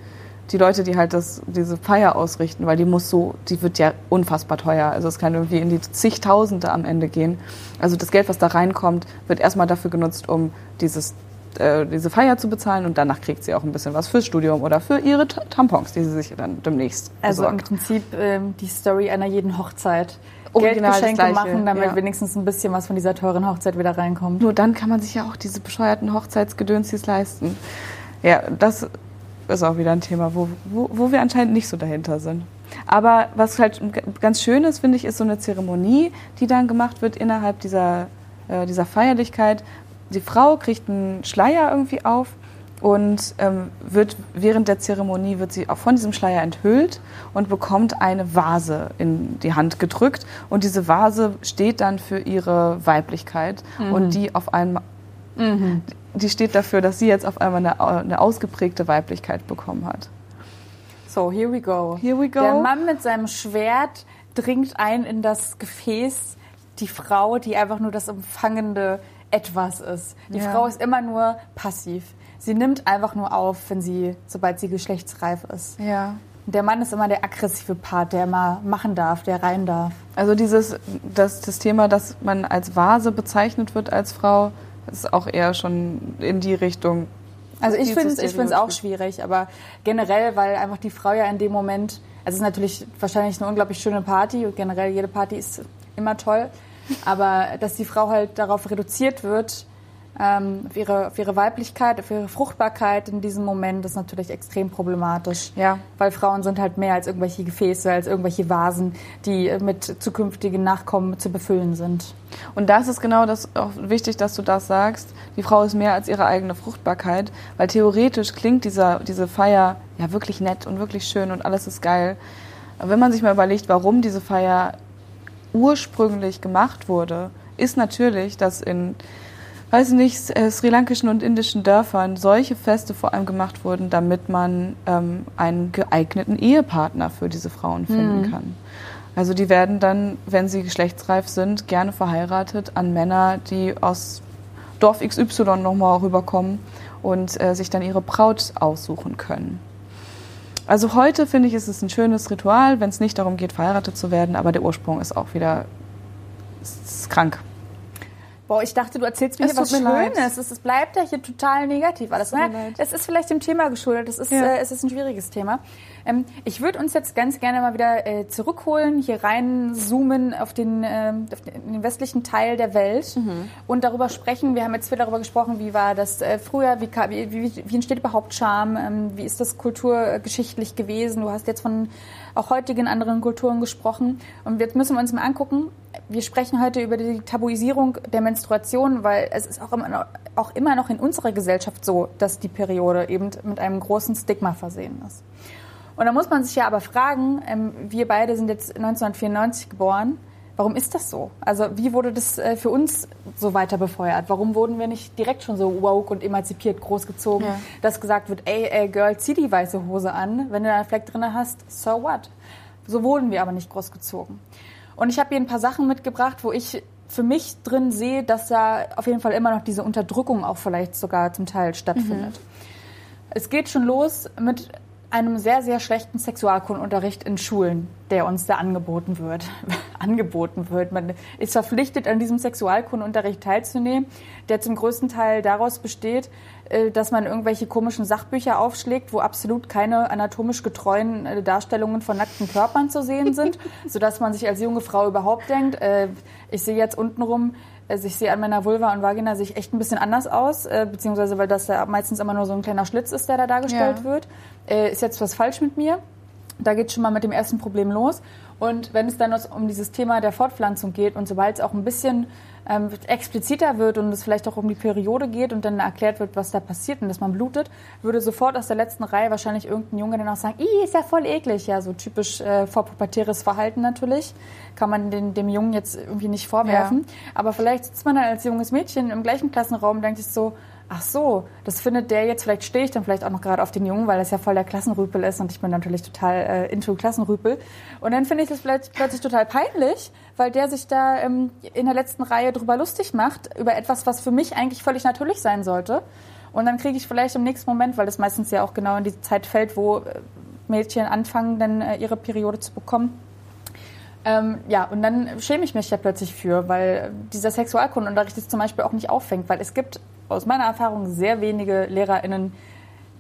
die Leute, die halt das, diese Feier ausrichten, weil die muss so, die wird ja unfassbar teuer. Also es kann irgendwie in die zigtausende am Ende gehen. Also das Geld, was da reinkommt, wird erstmal dafür genutzt, um dieses, äh, diese Feier zu bezahlen und danach kriegt sie auch ein bisschen was fürs Studium oder für ihre T- Tampons, die sie sich dann demnächst Also im. Prinzip ähm, die Story einer jeden Hochzeit. Original Geldgeschenke machen, damit ja. wenigstens ein bisschen was von dieser teuren Hochzeit wieder reinkommt. Nur dann kann man sich ja auch diese bescheuerten Hochzeitsgedönsis leisten. Ja, das ist auch wieder ein Thema, wo, wo, wo wir anscheinend nicht so dahinter sind. Aber was halt ganz schön ist, finde ich, ist so eine Zeremonie, die dann gemacht wird innerhalb dieser, äh, dieser Feierlichkeit. Die Frau kriegt einen Schleier irgendwie auf und ähm, wird während der Zeremonie wird sie auch von diesem Schleier enthüllt und bekommt eine Vase in die Hand gedrückt und diese Vase steht dann für ihre Weiblichkeit und die auf einmal die steht dafür, dass sie jetzt auf einmal eine, eine ausgeprägte Weiblichkeit bekommen hat. So, here we go. Here we go. Der Mann mit seinem Schwert dringt ein in das Gefäß. Die Frau, die einfach nur das umfangende Etwas ist. Die Ja. Frau ist immer nur passiv. Sie nimmt einfach nur auf, wenn sie, sobald sie geschlechtsreif ist. Ja. Der Mann ist immer der aggressive Part, der immer machen darf, der rein darf. Also dieses das, das Thema, dass man als Vase bezeichnet wird als Frau, ist auch eher schon in die Richtung. Also ich finde es auch schwierig, aber generell, weil einfach die Frau ja in dem Moment, also es ist natürlich wahrscheinlich eine unglaublich schöne Party und generell jede Party ist immer toll, aber dass die Frau halt darauf reduziert wird, ähm, auf, ihre, auf ihre Weiblichkeit, auf ihre Fruchtbarkeit in diesem Moment, ist natürlich extrem problematisch. Ja. Weil Frauen sind halt mehr als irgendwelche Gefäße, als irgendwelche Vasen, die äh, mit zukünftigen Nachkommen zu befüllen sind. Und das ist genau das auch wichtig, dass du das sagst. Die Frau ist mehr als ihre eigene Fruchtbarkeit, weil theoretisch klingt dieser, diese Feier ja wirklich nett und wirklich schön und alles ist geil. Aber wenn man sich mal überlegt, warum diese Feier ursprünglich gemacht wurde, ist natürlich, dass in weiß ich nicht, äh, sri lankischen und indischen Dörfern solche Feste vor allem gemacht wurden, damit man ähm, einen geeigneten Ehepartner für diese Frauen finden kann. Also die werden dann, wenn sie geschlechtsreif sind, gerne verheiratet an Männer, die aus Dorf XY nochmal rüberkommen und äh, sich dann ihre Braut aussuchen können. Also heute finde ich, ist es ein schönes Ritual, wenn es nicht darum geht, verheiratet zu werden, aber der Ursprung ist auch wieder ist, krank. Boah, ich dachte, du erzählst mir Es hier was. Schönes. Es, es bleibt ja hier total negativ alles. mir Naja, es ist vielleicht dem Thema geschuldet. Es ist, Ja. äh, es ist ein schwieriges Thema. Ähm, ich würde uns jetzt ganz gerne mal wieder äh, zurückholen, hier reinzoomen auf den, ähm, auf den, westlichen Teil der Welt Mhm. und darüber sprechen. Wir haben jetzt viel darüber gesprochen, wie war das äh, früher, wie, wie, wie, wie entsteht überhaupt Scham, ähm, wie ist das kulturgeschichtlich gewesen. Du hast jetzt von auch heutigen anderen Kulturen gesprochen. Und jetzt müssen wir uns mal angucken, wir sprechen heute über die Tabuisierung der Menstruation, weil es ist auch immer, noch, auch immer noch in unserer Gesellschaft so, dass die Periode eben mit einem großen Stigma versehen ist. Und da muss man sich ja aber fragen, ähm, wir beide sind jetzt 1994 geboren, warum ist das so? Also wie wurde das äh, für uns so weiter befeuert? Warum wurden wir nicht direkt schon so woke und emanzipiert großgezogen, Ja. dass gesagt wird, ey, ey, Girl, zieh die weiße Hose an, wenn du da einen Fleck drin hast, so what? So wurden wir aber nicht großgezogen. Und ich habe hier ein paar Sachen mitgebracht, wo ich für mich drin sehe, dass da auf jeden Fall immer noch diese Unterdrückung auch vielleicht sogar zum Teil stattfindet. Es geht schon los mit einem sehr, sehr schlechten Sexualkundunterricht in Schulen, der uns da angeboten wird. angeboten wird. Man ist verpflichtet, an diesem Sexualkundunterricht teilzunehmen, der zum größten Teil daraus besteht, äh, dass man irgendwelche komischen Sachbücher aufschlägt, wo absolut keine anatomisch getreuen äh, Darstellungen von nackten Körpern zu sehen sind, sodass man sich als junge Frau überhaupt denkt, äh, ich sehe jetzt untenrum also ich sehe an meiner Vulva und Vagina sich echt ein bisschen anders aus, äh, beziehungsweise weil das ja meistens immer nur so ein kleiner Schlitz ist, der da dargestellt Ja. wird. Äh, ist jetzt was falsch mit mir? Da geht schon mal mit dem ersten Problem los. Und wenn es dann noch um dieses Thema der Fortpflanzung geht und sobald es auch ein bisschen ähm, expliziter wird und es vielleicht auch um die Periode geht und dann erklärt wird, was da passiert und dass man blutet, würde sofort aus der letzten Reihe wahrscheinlich irgendein Junge dann auch sagen, Ih, ist ja voll eklig. Ja, so typisch äh, vorpubertäres Verhalten natürlich. Kann man den, dem Jungen jetzt irgendwie nicht vorwerfen. Aber vielleicht sitzt man dann als junges Mädchen im gleichen Klassenraum und denkt sich so, ach so, das findet der jetzt, vielleicht stehe ich dann vielleicht auch noch gerade auf den Jungen, weil das ja voll der Klassenrüpel ist und ich bin natürlich total äh, into Klassenrüpel. Und dann finde ich das vielleicht plötzlich total peinlich, weil der sich da ähm, in der letzten Reihe drüber lustig macht, über etwas, was für mich eigentlich völlig natürlich sein sollte. Und dann kriege ich vielleicht im nächsten Moment, weil das meistens ja auch genau in die Zeit fällt, wo äh, Mädchen anfangen, dann äh, ihre Periode zu bekommen, ähm, ja, und dann schäme ich mich ja plötzlich für, weil dieser Sexualkundenunterricht es zum Beispiel auch nicht auffängt, weil es gibt aus meiner Erfahrung sehr wenige LehrerInnen,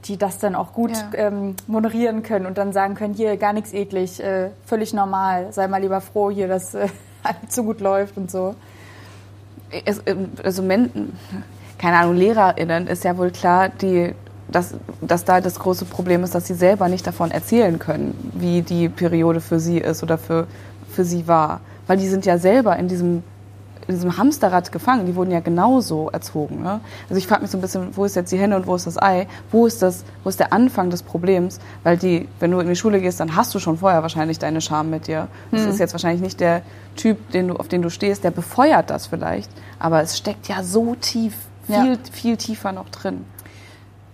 die das dann auch gut Ja. ähm, moderieren können und dann sagen können, hier gar nichts eklig, äh, völlig normal, sei mal lieber froh hier, dass äh, alles so gut läuft und so. es, also Men keine Ahnung, LehrerInnen ist ja wohl klar, die, dass, dass da das große Problem ist, dass sie selber nicht davon erzählen können, wie die Periode für sie ist oder für, für sie war. Weil die sind ja selber in diesem, in diesem Hamsterrad gefangen. Die wurden ja genauso erzogen. Ne? Also ich frage mich so ein bisschen, wo ist jetzt die Henne und wo ist das Ei? Wo ist, das, wo ist der Anfang des Problems? Weil die, wenn du in die Schule gehst, dann hast du schon vorher wahrscheinlich deine Scham mit dir. Das ist jetzt wahrscheinlich nicht der Typ, den du, auf den du stehst, der befeuert das vielleicht. Aber es steckt ja so tief, viel, Ja. viel tiefer noch drin.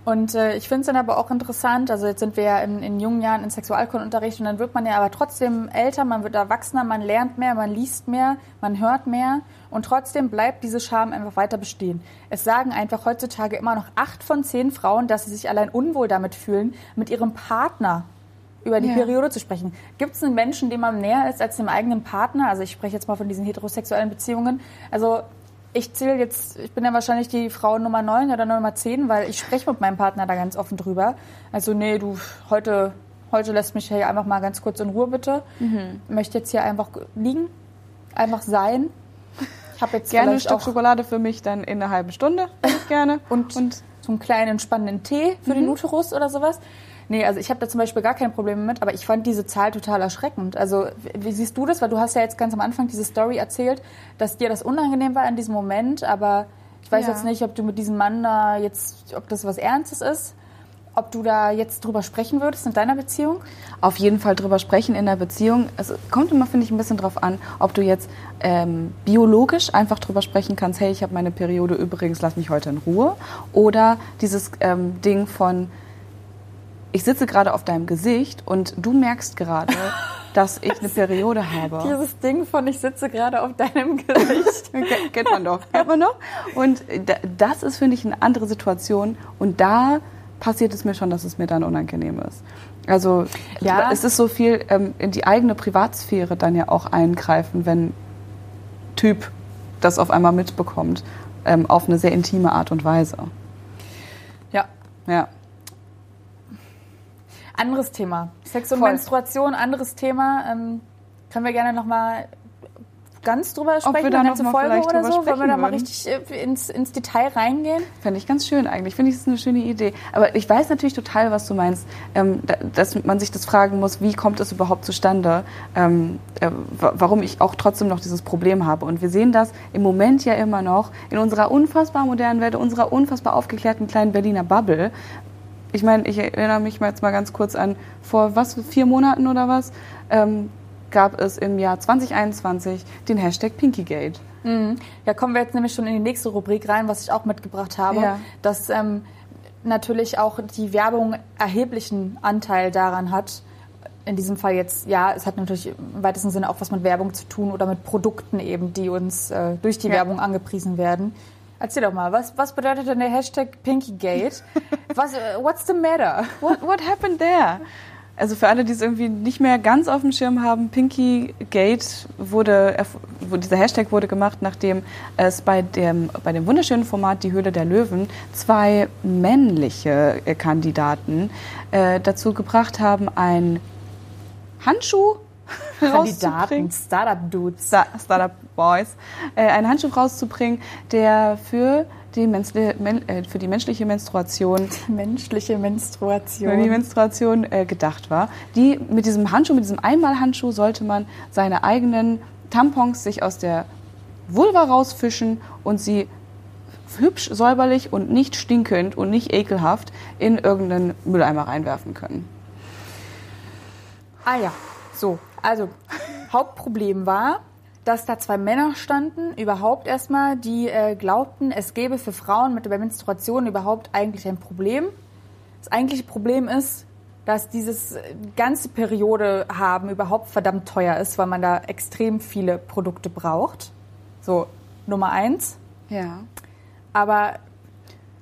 Und äh, ich finde es dann aber auch interessant, also jetzt sind wir ja in, in jungen Jahren in Sexualkundenunterricht und dann wird man ja aber trotzdem älter, man wird erwachsener, man lernt mehr, man liest mehr, man hört mehr und trotzdem bleibt diese Scham einfach weiter bestehen. Es sagen einfach heutzutage immer noch acht von zehn Frauen, dass sie sich allein unwohl damit fühlen, mit ihrem Partner über die Ja. Periode zu sprechen. Gibt es einen Menschen, dem man näher ist als dem eigenen Partner? Also ich spreche jetzt mal von diesen heterosexuellen Beziehungen. Also ich zähle jetzt, ich bin ja wahrscheinlich die Frau Nummer 9 oder Nummer 10, weil ich spreche mit meinem Partner da ganz offen drüber. Also nee, du, heute, heute lässt mich hier einfach mal ganz kurz in Ruhe bitte. Mhm. Möchte jetzt hier einfach liegen, einfach sein. Ich habe jetzt Gerne ein Stück auch Schokolade für mich dann in einer halben Stunde, gerne. und, und so einen kleinen spannenden Tee für den Uterus oder sowas. Nee, also ich habe da zum Beispiel gar kein Problem mit, aber ich fand diese Zahl total erschreckend. Also wie, wie siehst du das? Weil du hast ja jetzt ganz am Anfang diese Story erzählt, dass dir das unangenehm war in diesem Moment, aber ich weiß Ja. jetzt nicht, ob du mit diesem Mann da jetzt, ob das was Ernstes ist, ob du da jetzt drüber sprechen würdest in deiner Beziehung. auf jeden Fall drüber sprechen in der Beziehung. Es kommt immer, finde ich, ein bisschen drauf an, ob du jetzt ähm, biologisch einfach drüber sprechen kannst, hey, ich habe meine Periode übrigens, lass mich heute in Ruhe. Oder dieses ähm, Ding von, ich sitze gerade auf deinem Gesicht und du merkst gerade, dass ich eine Periode habe. Dieses Ding von ich sitze gerade auf deinem Gesicht. Ke- Kennt man doch. Kennt man doch. Und da- das ist, finde ich, eine andere Situation. Und da passiert es mir schon, dass es mir dann unangenehm ist. Also Ja. es ist so viel ähm, in die eigene Privatsphäre dann ja auch eingreifen, wenn Typ das auf einmal mitbekommt, ähm, auf eine sehr intime Art und Weise. Ja. Ja. Anderes Thema. Sex und Voll. Menstruation, anderes Thema. Ähm, können wir gerne nochmal ganz drüber sprechen, wir da eine noch ganze mal Folge oder so? Wollen wir da mal richtig äh, ins, ins Detail reingehen? Fände ich ganz schön eigentlich. Finde ich, das ist eine schöne Idee. Aber ich weiß natürlich total, was du meinst, ähm, da- dass man sich das fragen muss, wie kommt es überhaupt zustande, ähm, äh, wa- warum ich auch trotzdem noch dieses Problem habe. Und wir sehen das im Moment ja immer noch in unserer unfassbar modernen Welt, unserer unfassbar aufgeklärten kleinen Berliner Bubble. Ich meine, ich erinnere mich jetzt mal ganz kurz an, vor was, vier Monaten oder was, ähm, gab es im Jahr 2021 den Hashtag Pinkygate. Mhm. Ja, kommen wir jetzt nämlich schon in die nächste Rubrik rein, was ich auch mitgebracht habe. Ja. Dass ähm, natürlich auch die Werbung erheblichen Anteil daran hat. In diesem Fall jetzt, ja, es hat natürlich im weitesten Sinne auch was mit Werbung zu tun oder mit Produkten eben, die uns äh, durch die Ja. Werbung angepriesen werden. Erzähl doch mal, was, was bedeutet denn der Hashtag Pinkygate? was, äh, what's the matter? What, what happened there? Also für alle, die es irgendwie nicht mehr ganz auf dem Schirm haben, Pinky Gate wurde, dieser Hashtag wurde gemacht, nachdem es bei dem, bei dem wunderschönen Format Die Höhle der Löwen zwei männliche äh, Kandidaten äh, dazu gebracht haben, ein Handschuh Kandidaten. Startup-Dudes. Sta- Startup Boys, äh, einen Handschuh rauszubringen, der für die, menschli- men äh, für die menschliche Menstruation Menschliche für die Menstruation. Menstruation äh, gedacht war. Die, mit diesem Handschuh, mit diesem Einmalhandschuh sollte man seine eigenen Tampons sich aus der Vulva rausfischen und sie hübsch, säuberlich und nicht stinkend und nicht ekelhaft in irgendeinen Mülleimer reinwerfen können. Ah ja, so. Also, Hauptproblem war, dass da zwei Männer standen, überhaupt erstmal, die äh, glaubten, es gäbe für Frauen mit der Menstruation überhaupt eigentlich ein Problem. Das eigentliche Problem ist, dass dieses äh, ganze Periode haben überhaupt verdammt teuer ist, weil man da extrem viele Produkte braucht. So, Nummer eins. Ja. Aber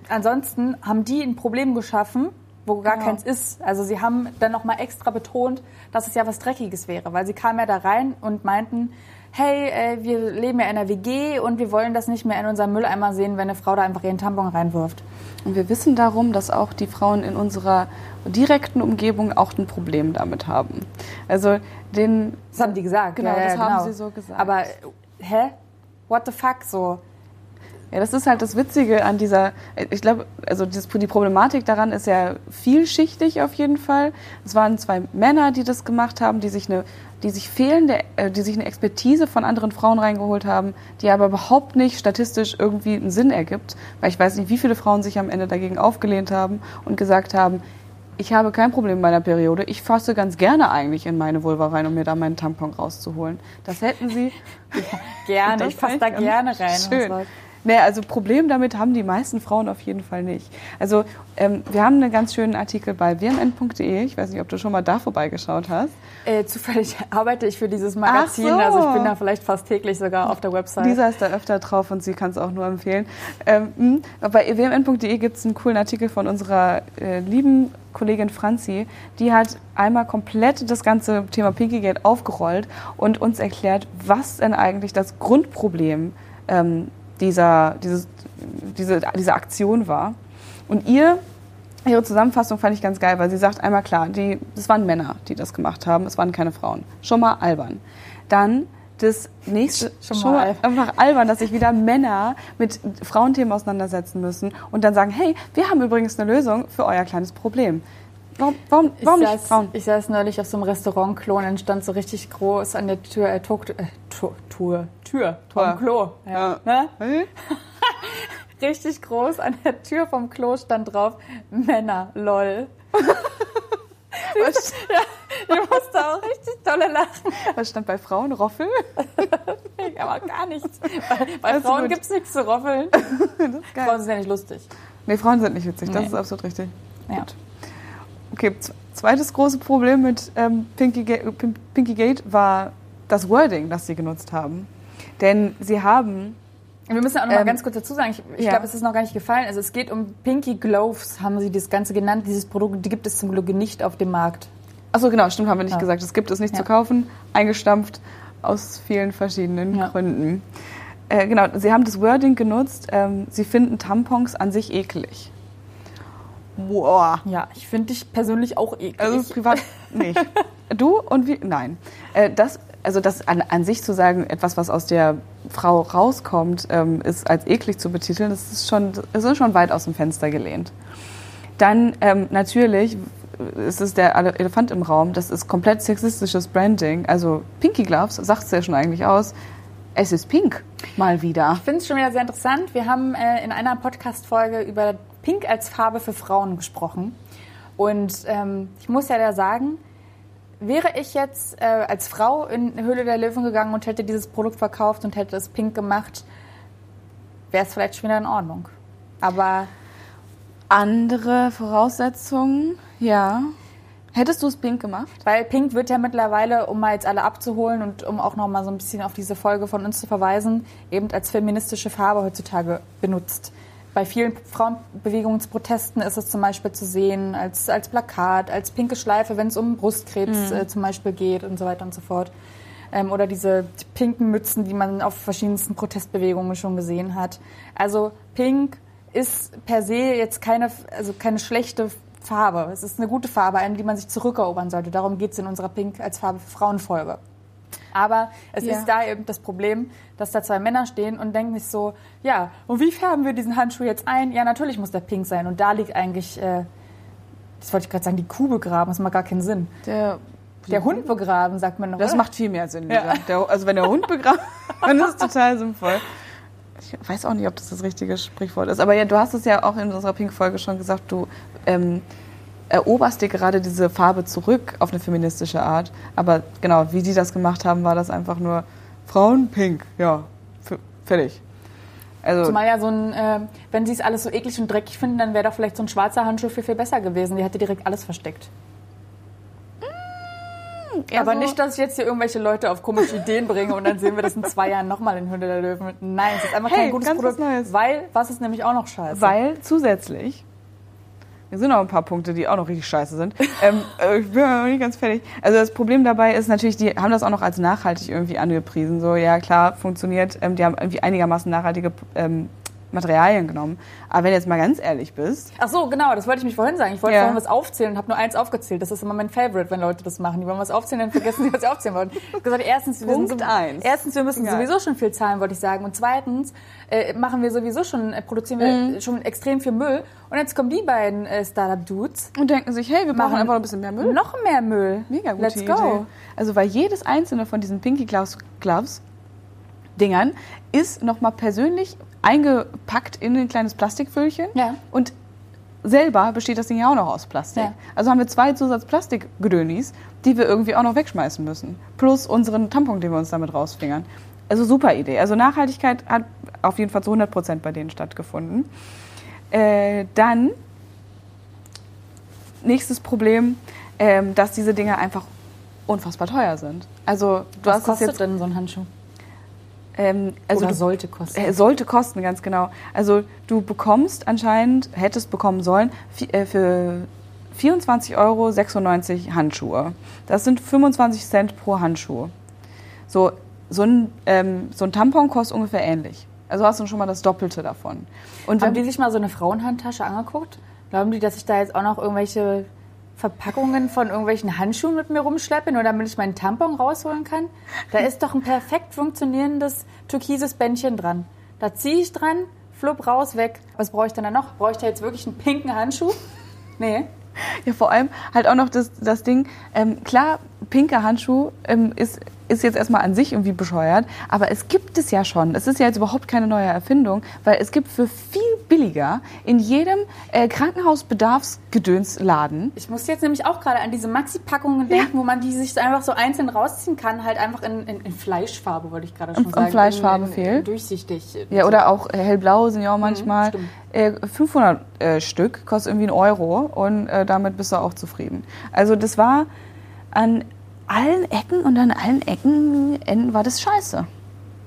ansonsten haben die ein Problem geschaffen, wo gar Genau. keins ist. Also sie haben dann nochmal extra betont, dass es ja was Dreckiges wäre, weil sie kamen ja da rein und meinten, hey, äh, wir leben ja in einer WG und wir wollen das nicht mehr in unserem Mülleimer sehen, wenn eine Frau da einfach ihren Tampon reinwirft. Und wir wissen darum, dass auch die Frauen in unserer direkten Umgebung auch ein Problem damit haben. Also den Das haben die gesagt. Genau, ja, ja, das haben genau. sie so gesagt. Aber hä? What the fuck so? Ja, das ist halt das Witzige an dieser, ich glaube, also die Problematik daran ist ja vielschichtig auf jeden Fall. Es waren zwei Männer, die das gemacht haben, die sich eine, die sich fehlende, äh, die sich eine Expertise von anderen Frauen reingeholt haben, die aber überhaupt nicht statistisch irgendwie einen Sinn ergibt, weil ich weiß nicht, wie viele Frauen sich am Ende dagegen aufgelehnt haben und gesagt haben, ich habe kein Problem mit meiner Periode. Ich fasse ganz gerne eigentlich in meine Vulva rein, um mir da meinen Tampon rauszuholen. Das hätten sie. Gerne, Das ich fasse da gerne rein. Schön. Nee, also Problem damit haben die meisten Frauen auf jeden Fall nicht. Also ähm, wir haben einen ganz schönen Artikel bei wmn.de. Ich weiß nicht, ob du schon mal da vorbeigeschaut hast. Äh, zufällig arbeite ich für dieses Magazin, so. also ich bin da vielleicht fast täglich sogar auf der Website. Lisa ist da öfter drauf und sie kann es auch nur empfehlen. Ähm, mh, bei wmn.de gibt es einen coolen Artikel von unserer äh, lieben Kollegin Franzi. Die hat einmal komplett das ganze Thema Pinkygate aufgerollt und uns erklärt, was denn eigentlich das Grundproblem ähm, dieser, dieses, diese, diese Aktion war. Und ihr Ihre Zusammenfassung fand ich ganz geil, weil sie sagt einmal klar, die, das waren Männer, die das gemacht haben, es waren keine Frauen. Schon mal albern. Dann das nächste, Schon mal albern. einfach albern, dass sich wieder Männer mit Frauenthemen auseinandersetzen müssen und dann sagen, hey, wir haben übrigens eine Lösung für euer kleines Problem. Warum, warum, warum ich, nicht saß, Frauen? ich saß neulich auf so einem Restaurant-Klo und stand so richtig groß an der Tür, äh, Tok, äh, Tor, Tür, Tür, Tor. vom Klo. Ja. Ja. Ne? Richtig groß an der Tür vom Klo stand drauf, Männer, lol. Was, Ja, ich musste auch richtig tolle lachen. was stand bei Frauen? Roffel? Aber gar nichts. Bei, bei Also Frauen gibt es nichts zu roffeln. Frauen sind ja nicht lustig. Nee, Frauen sind nicht witzig, das Nee. ist absolut richtig. Ja. Gut. Okay, zweites große Problem mit ähm, Pinky, Ga Pin- Pinky Gate war das Wording, das sie genutzt haben. Denn sie haben, Wir müssen auch noch mal Ähm, ganz kurz dazu sagen, ich, ich ja. glaube, es ist noch gar nicht gefallen. Also es geht um Pinky Gloves, haben sie das Ganze genannt. Dieses Produkt die gibt es zum Glück nicht auf dem Markt. achso genau, stimmt, haben wir nicht Ja. gesagt, es gibt es nicht Ja. zu kaufen, eingestampft aus vielen verschiedenen. Gründen. Äh, genau, sie haben das Wording genutzt, ähm, sie finden Tampons an sich eklig. Boah. Ja, ich finde dich persönlich auch eklig. Also privat nicht. du und wie? Nein. Äh, das, also das an, an sich zu sagen, etwas, was aus der Frau rauskommt, ähm, ist als eklig zu betiteln, das ist schon, das ist schon weit aus dem Fenster gelehnt. Dann ähm, natürlich ist es der Elefant im Raum, das ist komplett sexistisches Branding. Also Pinky Gloves sagt es ja schon eigentlich aus. Es ist pink, mal wieder. Ich finde es schon wieder sehr interessant. Wir haben äh, in einer Podcast-Folge über Pink als Farbe für Frauen gesprochen. Und ähm, ich muss ja da sagen, wäre ich jetzt äh, als Frau in Höhle der Löwen gegangen und hätte dieses Produkt verkauft und hätte es pink gemacht, wäre es vielleicht schon wieder in Ordnung. Aber andere Voraussetzungen, ja. Hättest du es pink gemacht? Weil pink wird ja mittlerweile, um mal jetzt alle abzuholen und um auch noch mal so ein bisschen auf diese Folge von uns zu verweisen, eben als feministische Farbe heutzutage benutzt. Bei vielen Frauenbewegungsprotesten ist es zum Beispiel zu sehen als, als Plakat, als pinke Schleife, wenn es um Brustkrebs mhm. äh, zum Beispiel geht und so weiter und so fort. Ähm, oder diese pinken Mützen, die man auf verschiedensten Protestbewegungen schon gesehen hat. Also pink ist per se jetzt keine, also keine schlechte Farbe. Es ist eine gute Farbe, eine, die man sich zurückerobern sollte. Darum geht es in unserer Pink als Farbe für Frauenfolge. Aber es ja. ist da eben das Problem, dass da zwei Männer stehen und denken sich so, ja, und wie färben wir diesen Handschuh jetzt ein? Ja, natürlich muss der pink sein. Und da liegt eigentlich, äh, das wollte ich gerade sagen, die Kuh begraben. Das macht gar keinen Sinn. Der, der Hund begraben, sagt man noch. Das oder? macht viel mehr Sinn. Ja. Der, also wenn der Hund begraben, dann ist es total sinnvoll. Ich weiß auch nicht, ob das das richtige Sprichwort ist. Aber ja, du hast es ja auch in unserer Pink-Folge schon gesagt, du ähm, eroberst dir gerade diese Farbe zurück auf eine feministische Art. Aber genau, wie die das gemacht haben, war das einfach nur Frauenpink. Ja, fertig. Also Zumal ja so ein, äh, wenn sie es alles so eklig und dreckig finden, dann wäre doch vielleicht so ein schwarzer Handschuh viel, viel besser gewesen. Die hätte direkt alles versteckt. Ja, aber so nicht, dass ich jetzt hier irgendwelche Leute auf komische Ideen bringe und dann sehen wir das in zwei Jahren nochmal in Hunde der Löwen. Nein, es ist einfach hey, kein gutes Produkt. Neues. Weil, was ist nämlich auch noch scheiße? Weil zusätzlich, hier sind noch ein paar Punkte, die auch noch richtig scheiße sind. ähm, äh, ich bin noch nicht ganz fertig. Also das Problem dabei ist natürlich, die haben das auch noch als nachhaltig irgendwie angepriesen. So, ja klar, funktioniert. Ähm, die haben irgendwie einigermaßen nachhaltige ähm, Materialien genommen. Aber wenn du jetzt mal ganz ehrlich bist. Ach so, genau, das wollte ich mich vorhin sagen. Ich wollte ja. vorhin was aufzählen und habe nur eins aufgezählt. Das ist immer mein Favorite, wenn Leute das machen. Die wollen was aufzählen, dann vergessen sie, was sie aufzählen wollen. Ich habe gesagt, erstens, wir, Punkt so, eins. erstens, wir müssen ja. sowieso schon viel zahlen, wollte ich sagen. Und zweitens äh, machen wir sowieso schon, äh, produzieren wir mhm. schon extrem viel Müll. Und jetzt kommen die beiden äh, Startup-Dudes. Und denken sich, hey, wir machen einfach ein bisschen mehr Müll. Noch mehr Müll. Mega gut. Let's go. Idee. Also, weil jedes einzelne von diesen Pinky Gloves, Gloves Dingern ist nochmal persönlich eingepackt in ein kleines Plastikfüllchen. Ja. Und selber besteht das Ding ja auch noch aus Plastik. Ja. Also haben wir zwei Zusatzplastikgedönis, die wir irgendwie auch noch wegschmeißen müssen. Plus unseren Tampon, den wir uns damit rausfingern. Also super Idee. Also Nachhaltigkeit hat auf jeden Fall zu 100 Prozent bei denen stattgefunden. Äh, dann, nächstes Problem, äh, dass diese Dinge einfach unfassbar teuer sind. Also du Was hast kostet jetzt, denn so ein Handschuh? Ähm, also Oder du, sollte kosten. Äh, sollte kosten, ganz genau. Also du bekommst anscheinend, hättest bekommen sollen, äh, für 24,96 Euro Handschuhe. Das sind 25 Cent pro Handschuh. So, so, ein, ähm, so ein Tampon kostet ungefähr ähnlich. Also hast du schon mal das Doppelte davon. Und Haben die sich mal so eine Frauenhandtasche angeguckt? Glauben die, dass ich da jetzt auch noch irgendwelche Verpackungen von irgendwelchen Handschuhen mit mir rumschleppe, nur damit ich meinen Tampon rausholen kann. Da ist doch ein perfekt funktionierendes türkises Bändchen dran. Da ziehe ich dran, flupp raus, weg. Was brauche ich denn da noch? Brauche ich da jetzt wirklich einen pinken Handschuh? Nee. Ja, vor allem halt auch noch das, das Ding, ähm, klar, pinker Handschuh ähm, ist ist jetzt erstmal an sich irgendwie bescheuert, aber es gibt es ja schon. Es ist ja jetzt überhaupt keine neue Erfindung, weil es gibt für viel billiger in jedem äh, Krankenhausbedarfsgedönsladen. Ich muss jetzt nämlich auch gerade an diese Maxi-Packungen denken, ja. wo man die sich einfach so einzeln rausziehen kann, halt einfach in, in, in Fleischfarbe, wollte ich gerade schon in, sagen. In Fleischfarbe fehlt. Durchsichtig. Ja, oder auch äh, hellblau sind ja auch mhm, manchmal. Mhm, äh, 500 äh, Stück, kostet irgendwie einen Euro und äh, damit bist du auch zufrieden. Also das war an allen Ecken und an allen Ecken Enden war das scheiße.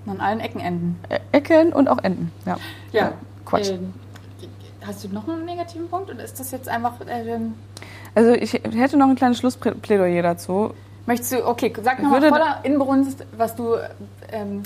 An allen Ecken Enden. Ecken und auch Enden, ja. Ja. ja Quatsch. Äh, hast du noch einen negativen Punkt oder ist das jetzt einfach. Äh, also ich hätte noch ein kleines Schlussplädoyer dazu. Möchtest du, okay, sag nochmal voller Inbrunst, was du. Ähm,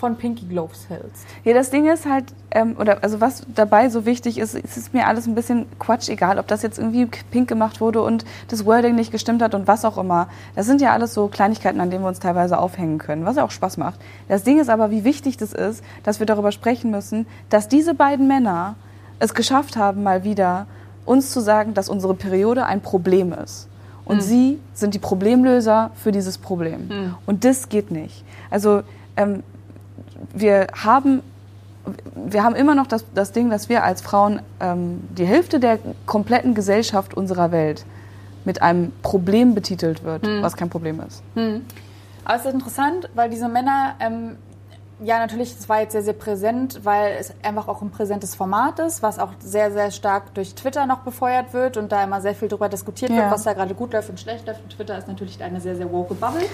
von Pinky Gloves hältst. Ja, das Ding ist halt, ähm, oder also was dabei so wichtig ist, es ist mir alles ein bisschen Quatsch, egal, ob das jetzt irgendwie pink gemacht wurde und das Wording nicht gestimmt hat und was auch immer. Das sind ja alles so Kleinigkeiten, an denen wir uns teilweise aufhängen können, was ja auch Spaß macht. Das Ding ist aber, wie wichtig das ist, dass wir darüber sprechen müssen, dass diese beiden Männer es geschafft haben, mal wieder uns zu sagen, dass unsere Periode ein Problem ist. Und mhm. sie sind die Problemlöser für dieses Problem. Mhm. Und das geht nicht. Also ähm, wir haben wir haben immer noch das, das Ding, dass wir als Frauen ähm, die Hälfte der kompletten Gesellschaft unserer Welt mit einem Problem betitelt wird, hm. was kein Problem ist. Hm. Aber es ist interessant, weil diese Männer ähm, ja, natürlich, es war jetzt sehr, sehr präsent, weil es einfach auch ein präsentes Format ist, was auch sehr, sehr stark durch Twitter noch befeuert wird und da immer sehr viel darüber diskutiert ja. wird, was da gerade gut läuft und schlecht läuft. Und Twitter ist natürlich eine sehr, sehr woke Bubble.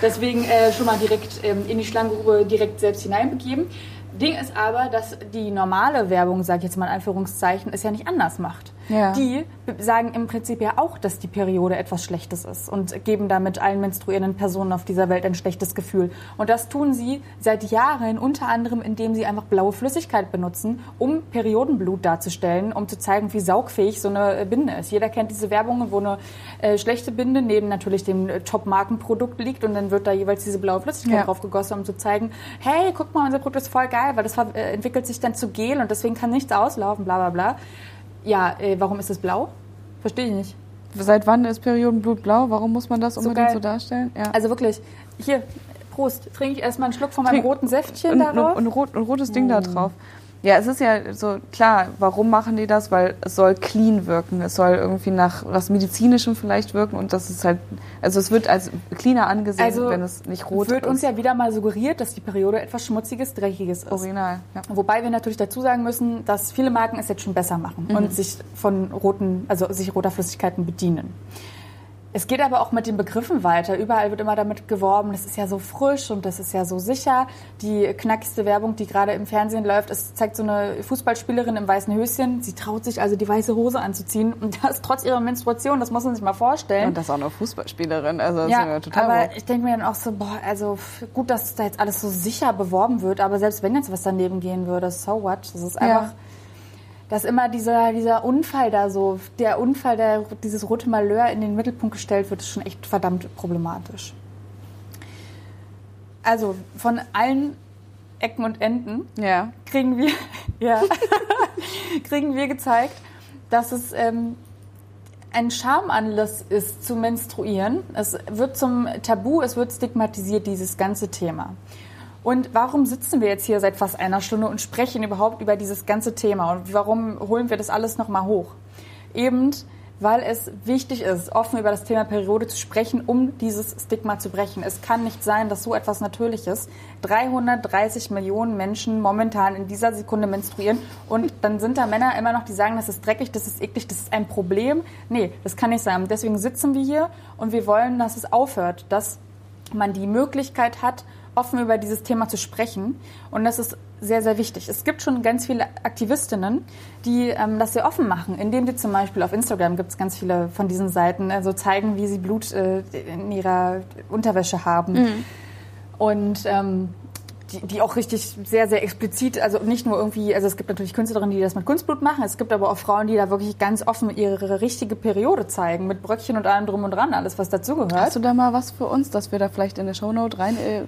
Deswegen äh, schon mal direkt ähm, in die Schlangengrube direkt selbst hineinbegeben. Ding ist aber, dass die normale Werbung, sage ich jetzt mal in Anführungszeichen, es ja nicht anders macht. Ja. Die sagen im Prinzip ja auch, dass die Periode etwas Schlechtes ist und geben damit allen menstruierenden Personen auf dieser Welt ein schlechtes Gefühl. Und das tun sie seit Jahren, unter anderem, indem sie einfach blaue Flüssigkeit benutzen, um Periodenblut darzustellen, um zu zeigen, wie saugfähig so eine Binde ist. Jeder kennt diese Werbungen, wo eine äh, schlechte Binde neben natürlich dem äh, Top-Markenprodukt liegt und dann wird da jeweils diese blaue Flüssigkeit ja. drauf gegossen, um zu zeigen, hey, guck mal, unser Produkt ist voll geil, weil das äh, entwickelt sich dann zu Gel und deswegen kann nichts auslaufen, bla bla bla. Ja, äh, warum ist es blau? Verstehe ich nicht. Seit wann ist Periodenblut blau? Warum muss man das so unbedingt geil. so darstellen? Ja. Also wirklich, hier, Prost, trinke ich erstmal einen Schluck von meinem Trink, roten Säftchen und, darauf. Und, und, rot, ein rotes Ding mm. da drauf. Ja, es ist ja so klar, warum machen die das? Weil es soll clean wirken. Es soll irgendwie nach was Medizinischem vielleicht wirken und das ist halt, also es wird als cleaner angesehen, also wenn es nicht rot ist. Es wird uns ja wieder mal suggeriert, dass die Periode etwas Schmutziges, Dreckiges ist. Original, ja. Wobei wir natürlich dazu sagen müssen, dass viele Marken es jetzt schon besser machen mhm. und sich von roten, also sich roter Flüssigkeiten bedienen. Es geht aber auch mit den Begriffen weiter. Überall wird immer damit geworben, das ist ja so frisch und das ist ja so sicher. Die knackigste Werbung, die gerade im Fernsehen läuft, es zeigt so eine Fußballspielerin im weißen Höschen. Sie traut sich also die weiße Hose anzuziehen und das trotz ihrer Menstruation, das muss man sich mal vorstellen. Und das auch eine Fußballspielerin, also das ja, ist ja total aber hoch. ich denke mir dann auch so, boah, also gut, dass da jetzt alles so sicher beworben wird, aber selbst wenn jetzt was daneben gehen würde, so what? Das ist einfach... Ja dass immer dieser, dieser Unfall da so, der Unfall, der dieses rote Malheur in den Mittelpunkt gestellt wird, ist schon echt verdammt problematisch. Also von allen Ecken und Enden ja. kriegen wir, ja, kriegen wir gezeigt, dass es ähm, ein Schamanlass ist zu menstruieren. Es wird zum Tabu, es wird stigmatisiert, dieses ganze Thema. Und warum sitzen wir jetzt hier seit fast einer Stunde und sprechen überhaupt über dieses ganze Thema? Und warum holen wir das alles nochmal hoch? Eben, weil es wichtig ist, offen über das Thema Periode zu sprechen, um dieses Stigma zu brechen. Es kann nicht sein, dass so etwas Natürliches 330 Millionen Menschen momentan in dieser Sekunde menstruieren und dann sind da Männer immer noch, die sagen, das ist dreckig, das ist eklig, das ist ein Problem. Nee, das kann nicht sein. Deswegen sitzen wir hier und wir wollen, dass es aufhört, dass man die Möglichkeit hat, offen über dieses Thema zu sprechen. Und das ist sehr, sehr wichtig. Es gibt schon ganz viele Aktivistinnen, die ähm, das sehr offen machen, indem sie zum Beispiel auf Instagram gibt es ganz viele von diesen Seiten, also zeigen, wie sie Blut äh, in ihrer Unterwäsche haben. Mhm. Und ähm, die, die, auch richtig sehr, sehr explizit, also nicht nur irgendwie, also es gibt natürlich Künstlerinnen, die das mit Kunstblut machen, es gibt aber auch Frauen, die da wirklich ganz offen ihre richtige Periode zeigen, mit Bröckchen und allem drum und dran, alles was dazugehört. Hast du da mal was für uns, dass wir da vielleicht in der Shownote rein äh,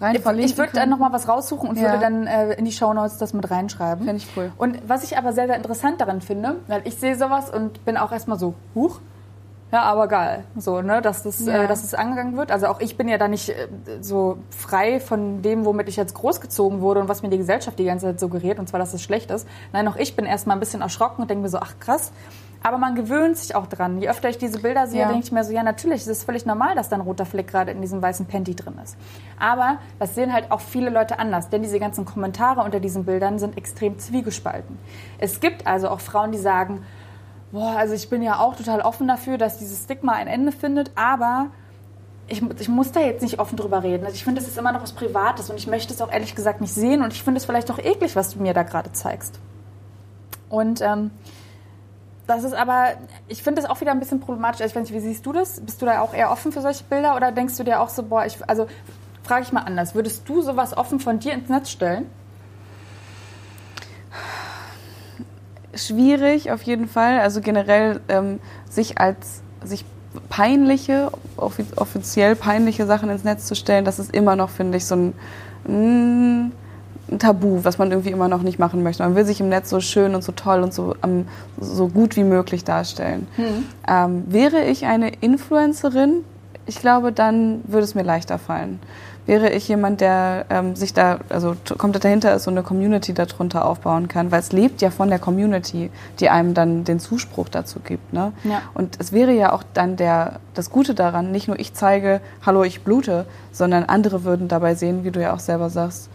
rein verlinken Ich würde dann nochmal was raussuchen und ja. würde dann äh, in die Shownotes das mit reinschreiben. Finde ich cool. Und was ich aber sehr, sehr interessant daran finde, weil ich sehe sowas und bin auch erstmal so, huch, ja, aber geil, so, ne, dass das, äh, ja. äh, dass das angegangen wird. Also auch ich bin ja da nicht äh, so frei von dem, womit ich jetzt großgezogen wurde und was mir die Gesellschaft die ganze Zeit suggeriert, und zwar, dass es schlecht ist. Nein, auch ich bin erstmal ein bisschen erschrocken und denke mir so, ach krass, aber man gewöhnt sich auch dran. Je öfter ich diese Bilder sehe, ja. denke ich mir so, ja, natürlich, es ist völlig normal, dass da ein roter Fleck gerade in diesem weißen Panty drin ist. Aber das sehen halt auch viele Leute anders, denn diese ganzen Kommentare unter diesen Bildern sind extrem zwiegespalten. Es gibt also auch Frauen, die sagen, boah, also ich bin ja auch total offen dafür, dass dieses Stigma ein Ende findet, aber ich, ich, muss da jetzt nicht offen drüber reden. Also ich finde, das ist immer noch was Privates und ich möchte es auch ehrlich gesagt nicht sehen und ich finde es vielleicht auch eklig, was du mir da gerade zeigst. Und ähm, das ist aber, ich finde das auch wieder ein bisschen problematisch. Also ich weiß nicht, wie siehst du das? Bist du da auch eher offen für solche Bilder oder denkst du dir auch so, boah, ich, also frage ich mal anders. Würdest du sowas offen von dir ins Netz stellen? Schwierig auf jeden Fall. Also generell ähm, sich als sich peinliche, offiziell peinliche Sachen ins Netz zu stellen, das ist immer noch, finde ich, so ein, mm, ein, Tabu, was man irgendwie immer noch nicht machen möchte. Man will sich im Netz so schön und so toll und so, um, so gut wie möglich darstellen. Hm. Ähm, wäre ich eine Influencerin, ich glaube, dann würde es mir leichter fallen wäre ich jemand, der ähm, sich da, also komplett dahinter ist und eine Community darunter aufbauen kann, weil es lebt ja von der Community, die einem dann den Zuspruch dazu gibt. Ne? Ja. Und es wäre ja auch dann der, das Gute daran, nicht nur ich zeige, hallo, ich blute, sondern andere würden dabei sehen, wie du ja auch selber sagst,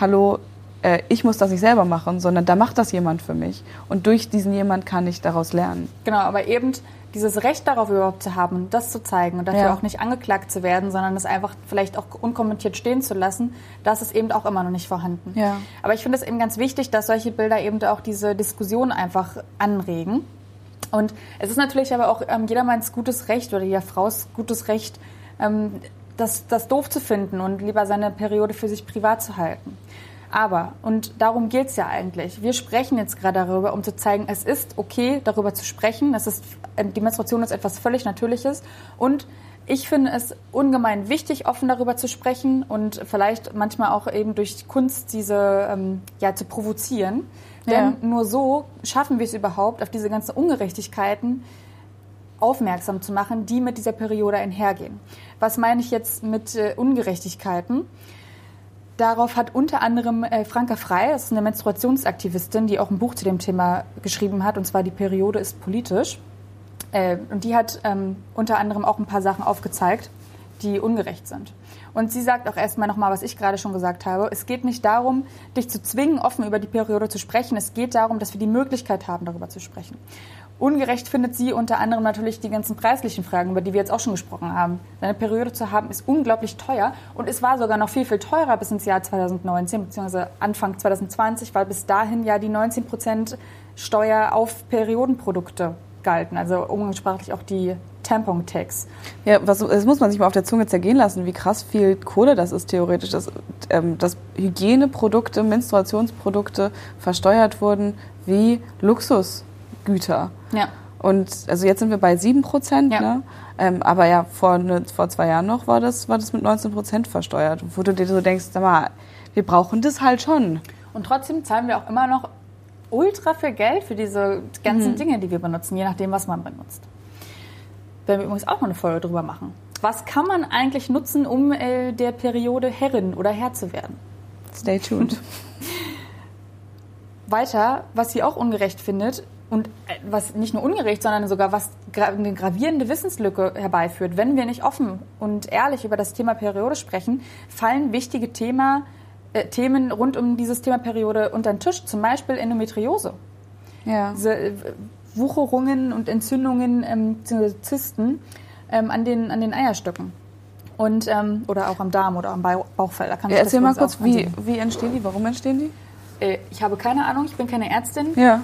hallo, äh, ich muss das nicht selber machen, sondern da macht das jemand für mich. Und durch diesen jemand kann ich daraus lernen. Genau, aber eben dieses Recht darauf überhaupt zu haben, das zu zeigen und dafür ja. auch nicht angeklagt zu werden, sondern es einfach vielleicht auch unkommentiert stehen zu lassen, das ist eben auch immer noch nicht vorhanden. Ja. Aber ich finde es eben ganz wichtig, dass solche Bilder eben auch diese Diskussion einfach anregen. Und es ist natürlich aber auch ähm, jedermanns gutes Recht oder jeder Frau's gutes Recht, ähm, das, das doof zu finden und lieber seine Periode für sich privat zu halten. Aber, und darum geht es ja eigentlich, wir sprechen jetzt gerade darüber, um zu zeigen, es ist okay, darüber zu sprechen. Es ist, die Menstruation ist etwas völlig Natürliches. Und ich finde es ungemein wichtig, offen darüber zu sprechen und vielleicht manchmal auch eben durch Kunst diese ähm, ja, zu provozieren. Denn ja. nur so schaffen wir es überhaupt, auf diese ganzen Ungerechtigkeiten aufmerksam zu machen, die mit dieser Periode einhergehen. Was meine ich jetzt mit äh, Ungerechtigkeiten? Darauf hat unter anderem äh, Franka Frei, das ist eine Menstruationsaktivistin, die auch ein Buch zu dem Thema geschrieben hat, und zwar Die Periode ist politisch. Äh, und die hat ähm, unter anderem auch ein paar Sachen aufgezeigt, die ungerecht sind. Und sie sagt auch erstmal nochmal, was ich gerade schon gesagt habe. Es geht nicht darum, dich zu zwingen, offen über die Periode zu sprechen. Es geht darum, dass wir die Möglichkeit haben, darüber zu sprechen. Ungerecht findet sie unter anderem natürlich die ganzen preislichen Fragen, über die wir jetzt auch schon gesprochen haben. Eine Periode zu haben ist unglaublich teuer und es war sogar noch viel, viel teurer bis ins Jahr 2019 bzw. Anfang 2020, weil bis dahin ja die 19 Prozent Steuer auf Periodenprodukte galten, also umgangssprachlich auch die Tampon-Tax. Ja, was, das muss man sich mal auf der Zunge zergehen lassen, wie krass viel Kohle das ist theoretisch, dass, ähm, dass Hygieneprodukte, Menstruationsprodukte versteuert wurden wie Luxus. Güter. Ja. Und also jetzt sind wir bei 7 Prozent, ja. ne? Ähm, aber ja, vor, ne, vor zwei Jahren noch war das, war das mit 19 Prozent versteuert. Wo du dir so denkst, sag mal, wir brauchen das halt schon. Und trotzdem zahlen wir auch immer noch ultra viel Geld für diese ganzen mhm. Dinge, die wir benutzen, je nachdem, was man benutzt. Werden wir übrigens auch mal eine Folge drüber machen. Was kann man eigentlich nutzen, um äh, der Periode Herrin oder Herr zu werden? Stay tuned. Weiter, was sie auch ungerecht findet, und äh, was nicht nur ungerecht, sondern sogar was eine gravierende Wissenslücke herbeiführt. Wenn wir nicht offen und ehrlich über das Thema Periode sprechen, fallen wichtige Thema, äh, Themen rund um dieses Thema Periode unter den Tisch, zum Beispiel Endometriose. Ja. Diese, äh, Wucherungen und Entzündungen, ähm, Zysten ähm, an, den, an den Eierstöcken. Und, ähm, oder auch am Darm oder am Bauchfell. Da kann ja, erzähl mal kurz, wie, wie entstehen die? Warum entstehen die? Äh, ich habe keine Ahnung, ich bin keine Ärztin. Ja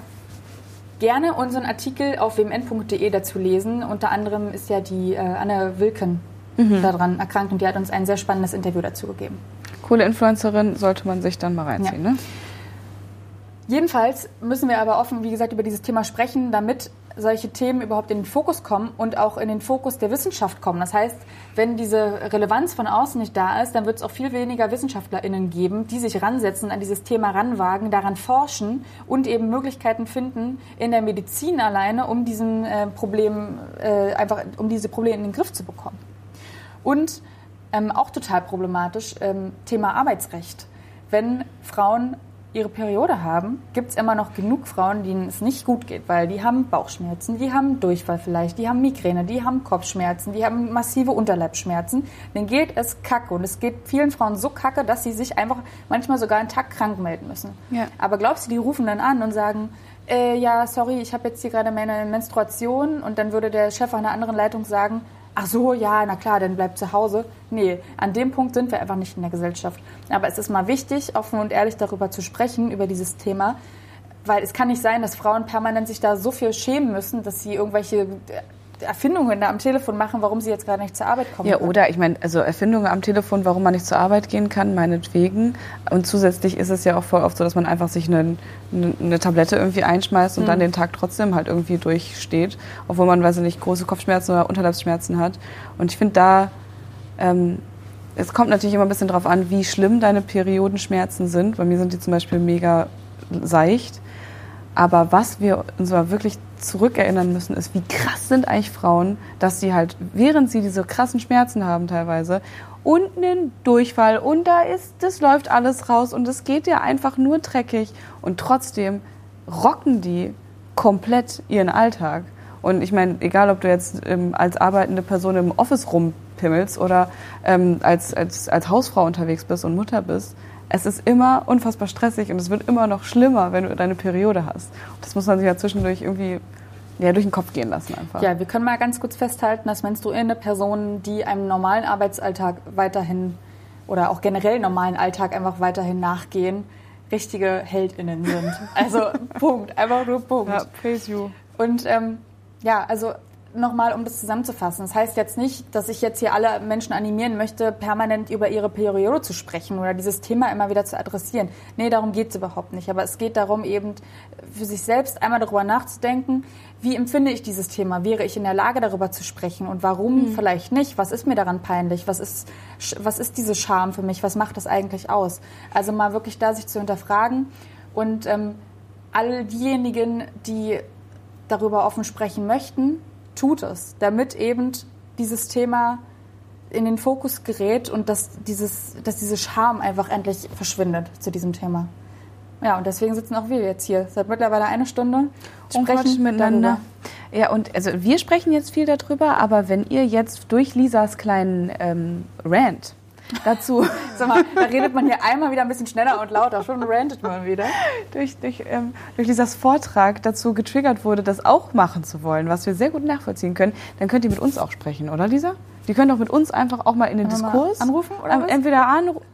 gerne unseren Artikel auf wmn.de dazu lesen. Unter anderem ist ja die äh, Anne Wilken mhm. daran erkrankt und die hat uns ein sehr spannendes Interview dazu gegeben. Coole Influencerin, sollte man sich dann mal reinziehen, ja. ne? Jedenfalls müssen wir aber offen, wie gesagt, über dieses Thema sprechen, damit solche Themen überhaupt in den Fokus kommen und auch in den Fokus der Wissenschaft kommen. Das heißt, wenn diese Relevanz von außen nicht da ist, dann wird es auch viel weniger WissenschaftlerInnen geben, die sich ransetzen, an dieses Thema ranwagen, daran forschen und eben Möglichkeiten finden in der Medizin alleine, um diesen äh, Problem äh, einfach, um diese Probleme in den Griff zu bekommen. Und ähm, auch total problematisch, ähm, Thema Arbeitsrecht. Wenn Frauen ihre Periode haben, gibt es immer noch genug Frauen, denen es nicht gut geht, weil die haben Bauchschmerzen, die haben Durchfall vielleicht, die haben Migräne, die haben Kopfschmerzen, die haben massive Unterleibsschmerzen. Denen geht es kacke und es geht vielen Frauen so kacke, dass sie sich einfach manchmal sogar einen Tag krank melden müssen. Ja. Aber glaubst du, die rufen dann an und sagen, äh, ja, sorry, ich habe jetzt hier gerade meine Menstruation und dann würde der Chef an einer anderen Leitung sagen, ach so, ja, na klar, dann bleib zu Hause. Nee, an dem Punkt sind wir einfach nicht in der Gesellschaft. Aber es ist mal wichtig, offen und ehrlich darüber zu sprechen, über dieses Thema. Weil es kann nicht sein, dass Frauen permanent sich da so viel schämen müssen, dass sie irgendwelche Erfindungen da am Telefon machen, warum sie jetzt gerade nicht zur Arbeit kommen. Ja, können. oder ich meine, also Erfindungen am Telefon, warum man nicht zur Arbeit gehen kann, meinetwegen. Und zusätzlich ist es ja auch voll oft so, dass man einfach sich eine, eine, Tablette irgendwie einschmeißt und dann den Tag trotzdem halt irgendwie durchsteht, obwohl man, weiß ich nicht, große Kopfschmerzen oder Unterleibsschmerzen hat. Und ich finde da, ähm, es kommt natürlich immer ein bisschen drauf an, wie schlimm deine Periodenschmerzen sind. Bei mir sind die zum Beispiel mega seicht. Aber was wir uns mal wirklich zurückerinnern müssen, ist, wie krass sind eigentlich Frauen, dass sie halt, während sie diese krassen Schmerzen haben teilweise, und einen Durchfall und da ist, das läuft alles raus und es geht ja einfach nur dreckig und trotzdem rocken die komplett ihren Alltag. Und ich meine, egal ob du jetzt ähm, als arbeitende Person im Office rumpimmelst oder ähm, als, als, als Hausfrau unterwegs bist und Mutter bist, es ist immer unfassbar stressig und es wird immer noch schlimmer, wenn du deine Periode hast. Und das muss man sich ja zwischendurch irgendwie ja, durch den Kopf gehen lassen einfach. Ja, wir können mal ganz kurz festhalten, dass menstruierende Personen, die einem normalen Arbeitsalltag weiterhin oder auch generell normalen Alltag einfach weiterhin nachgehen, richtige HeldInnen sind. Also Punkt, einfach nur Punkt. Ja, praise you. Und ähm, ja, also nochmal, um das zusammenzufassen. Das heißt jetzt nicht, dass ich jetzt hier alle Menschen animieren möchte, permanent über ihre Periode zu sprechen oder dieses Thema immer wieder zu adressieren. Nee, darum geht es überhaupt nicht. Aber es geht darum, eben für sich selbst einmal darüber nachzudenken, wie empfinde ich dieses Thema? Wäre ich in der Lage, darüber zu sprechen? Und warum vielleicht nicht? Was ist mir daran peinlich? Was ist, was ist diese Scham für mich? Was macht das eigentlich aus? Also mal wirklich da sich zu hinterfragen und ähm, all diejenigen, die darüber offen sprechen möchten, tut es, damit eben dieses Thema in den Fokus gerät und dass, dieses, dass diese Scham einfach endlich verschwindet zu diesem Thema. Ja, und deswegen sitzen auch wir jetzt hier seit mittlerweile eine Stunde und sprechen miteinander. Darüber. Ja, und also wir sprechen jetzt viel darüber, aber wenn ihr jetzt durch Lisas kleinen ähm, Rant dazu. Sag mal, da redet man hier einmal wieder ein bisschen schneller und lauter, schon rantet man wieder. durch, durch, ähm, durch Lisas Vortrag dazu getriggert wurde, das auch machen zu wollen, was wir sehr gut nachvollziehen können, dann könnt ihr mit uns auch sprechen, oder Lisa? Die können doch mit uns einfach auch mal in den Diskurs anrufen oder ähm, entweder anrufen.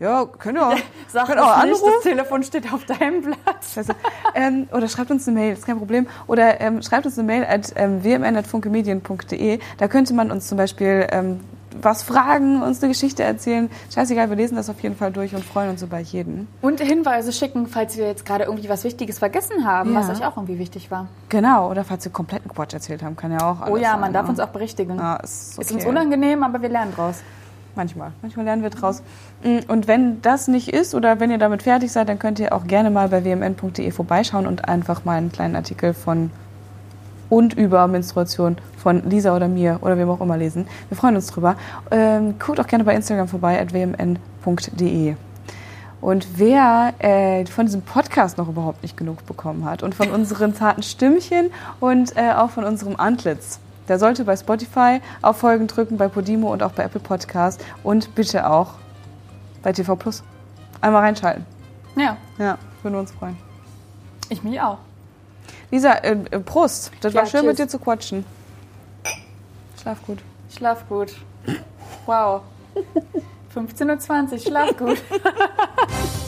Ja, können auch. Sag können auch anrufen. Nicht, das Telefon steht auf deinem Blatt. Also, ähm, oder schreibt uns eine Mail, ist kein Problem. Oder ähm, schreibt uns eine Mail at ähm, wmn.funkemedien.de. Da könnte man uns zum Beispiel ähm, was fragen, uns eine Geschichte erzählen. Scheißegal, wir lesen das auf jeden Fall durch und freuen uns über jeden. Und Hinweise schicken, falls wir jetzt gerade irgendwie was Wichtiges vergessen haben, ja. was euch auch irgendwie wichtig war. Genau, oder falls wir kompletten Quatsch erzählt haben, kann ja auch alles Oh ja, sein, man darf ne? uns auch berichtigen. Ja, ist, okay. ist uns unangenehm, aber wir lernen draus. Manchmal. Manchmal lernen wir draus. Und wenn das nicht ist oder wenn ihr damit fertig seid, dann könnt ihr auch gerne mal bei wmn.de vorbeischauen und einfach mal einen kleinen Artikel von und über Menstruation von Lisa oder mir oder wem auch immer lesen. Wir freuen uns drüber. Ähm, guckt auch gerne bei Instagram vorbei, at wmn.de. Und wer äh, von diesem Podcast noch überhaupt nicht genug bekommen hat und von unseren zarten Stimmchen und äh, auch von unserem Antlitz, der sollte bei Spotify auf Folgen drücken, bei Podimo und auch bei Apple Podcast und bitte auch bei TV Plus. Einmal reinschalten. Ja. Ja, würden wir uns freuen. Ich mich auch. Lisa, äh, Prost. Das Ja, war schön tschüss. mit dir zu quatschen. Schlaf gut. Schlaf gut. Wow. 15.20 Uhr, schlaf gut.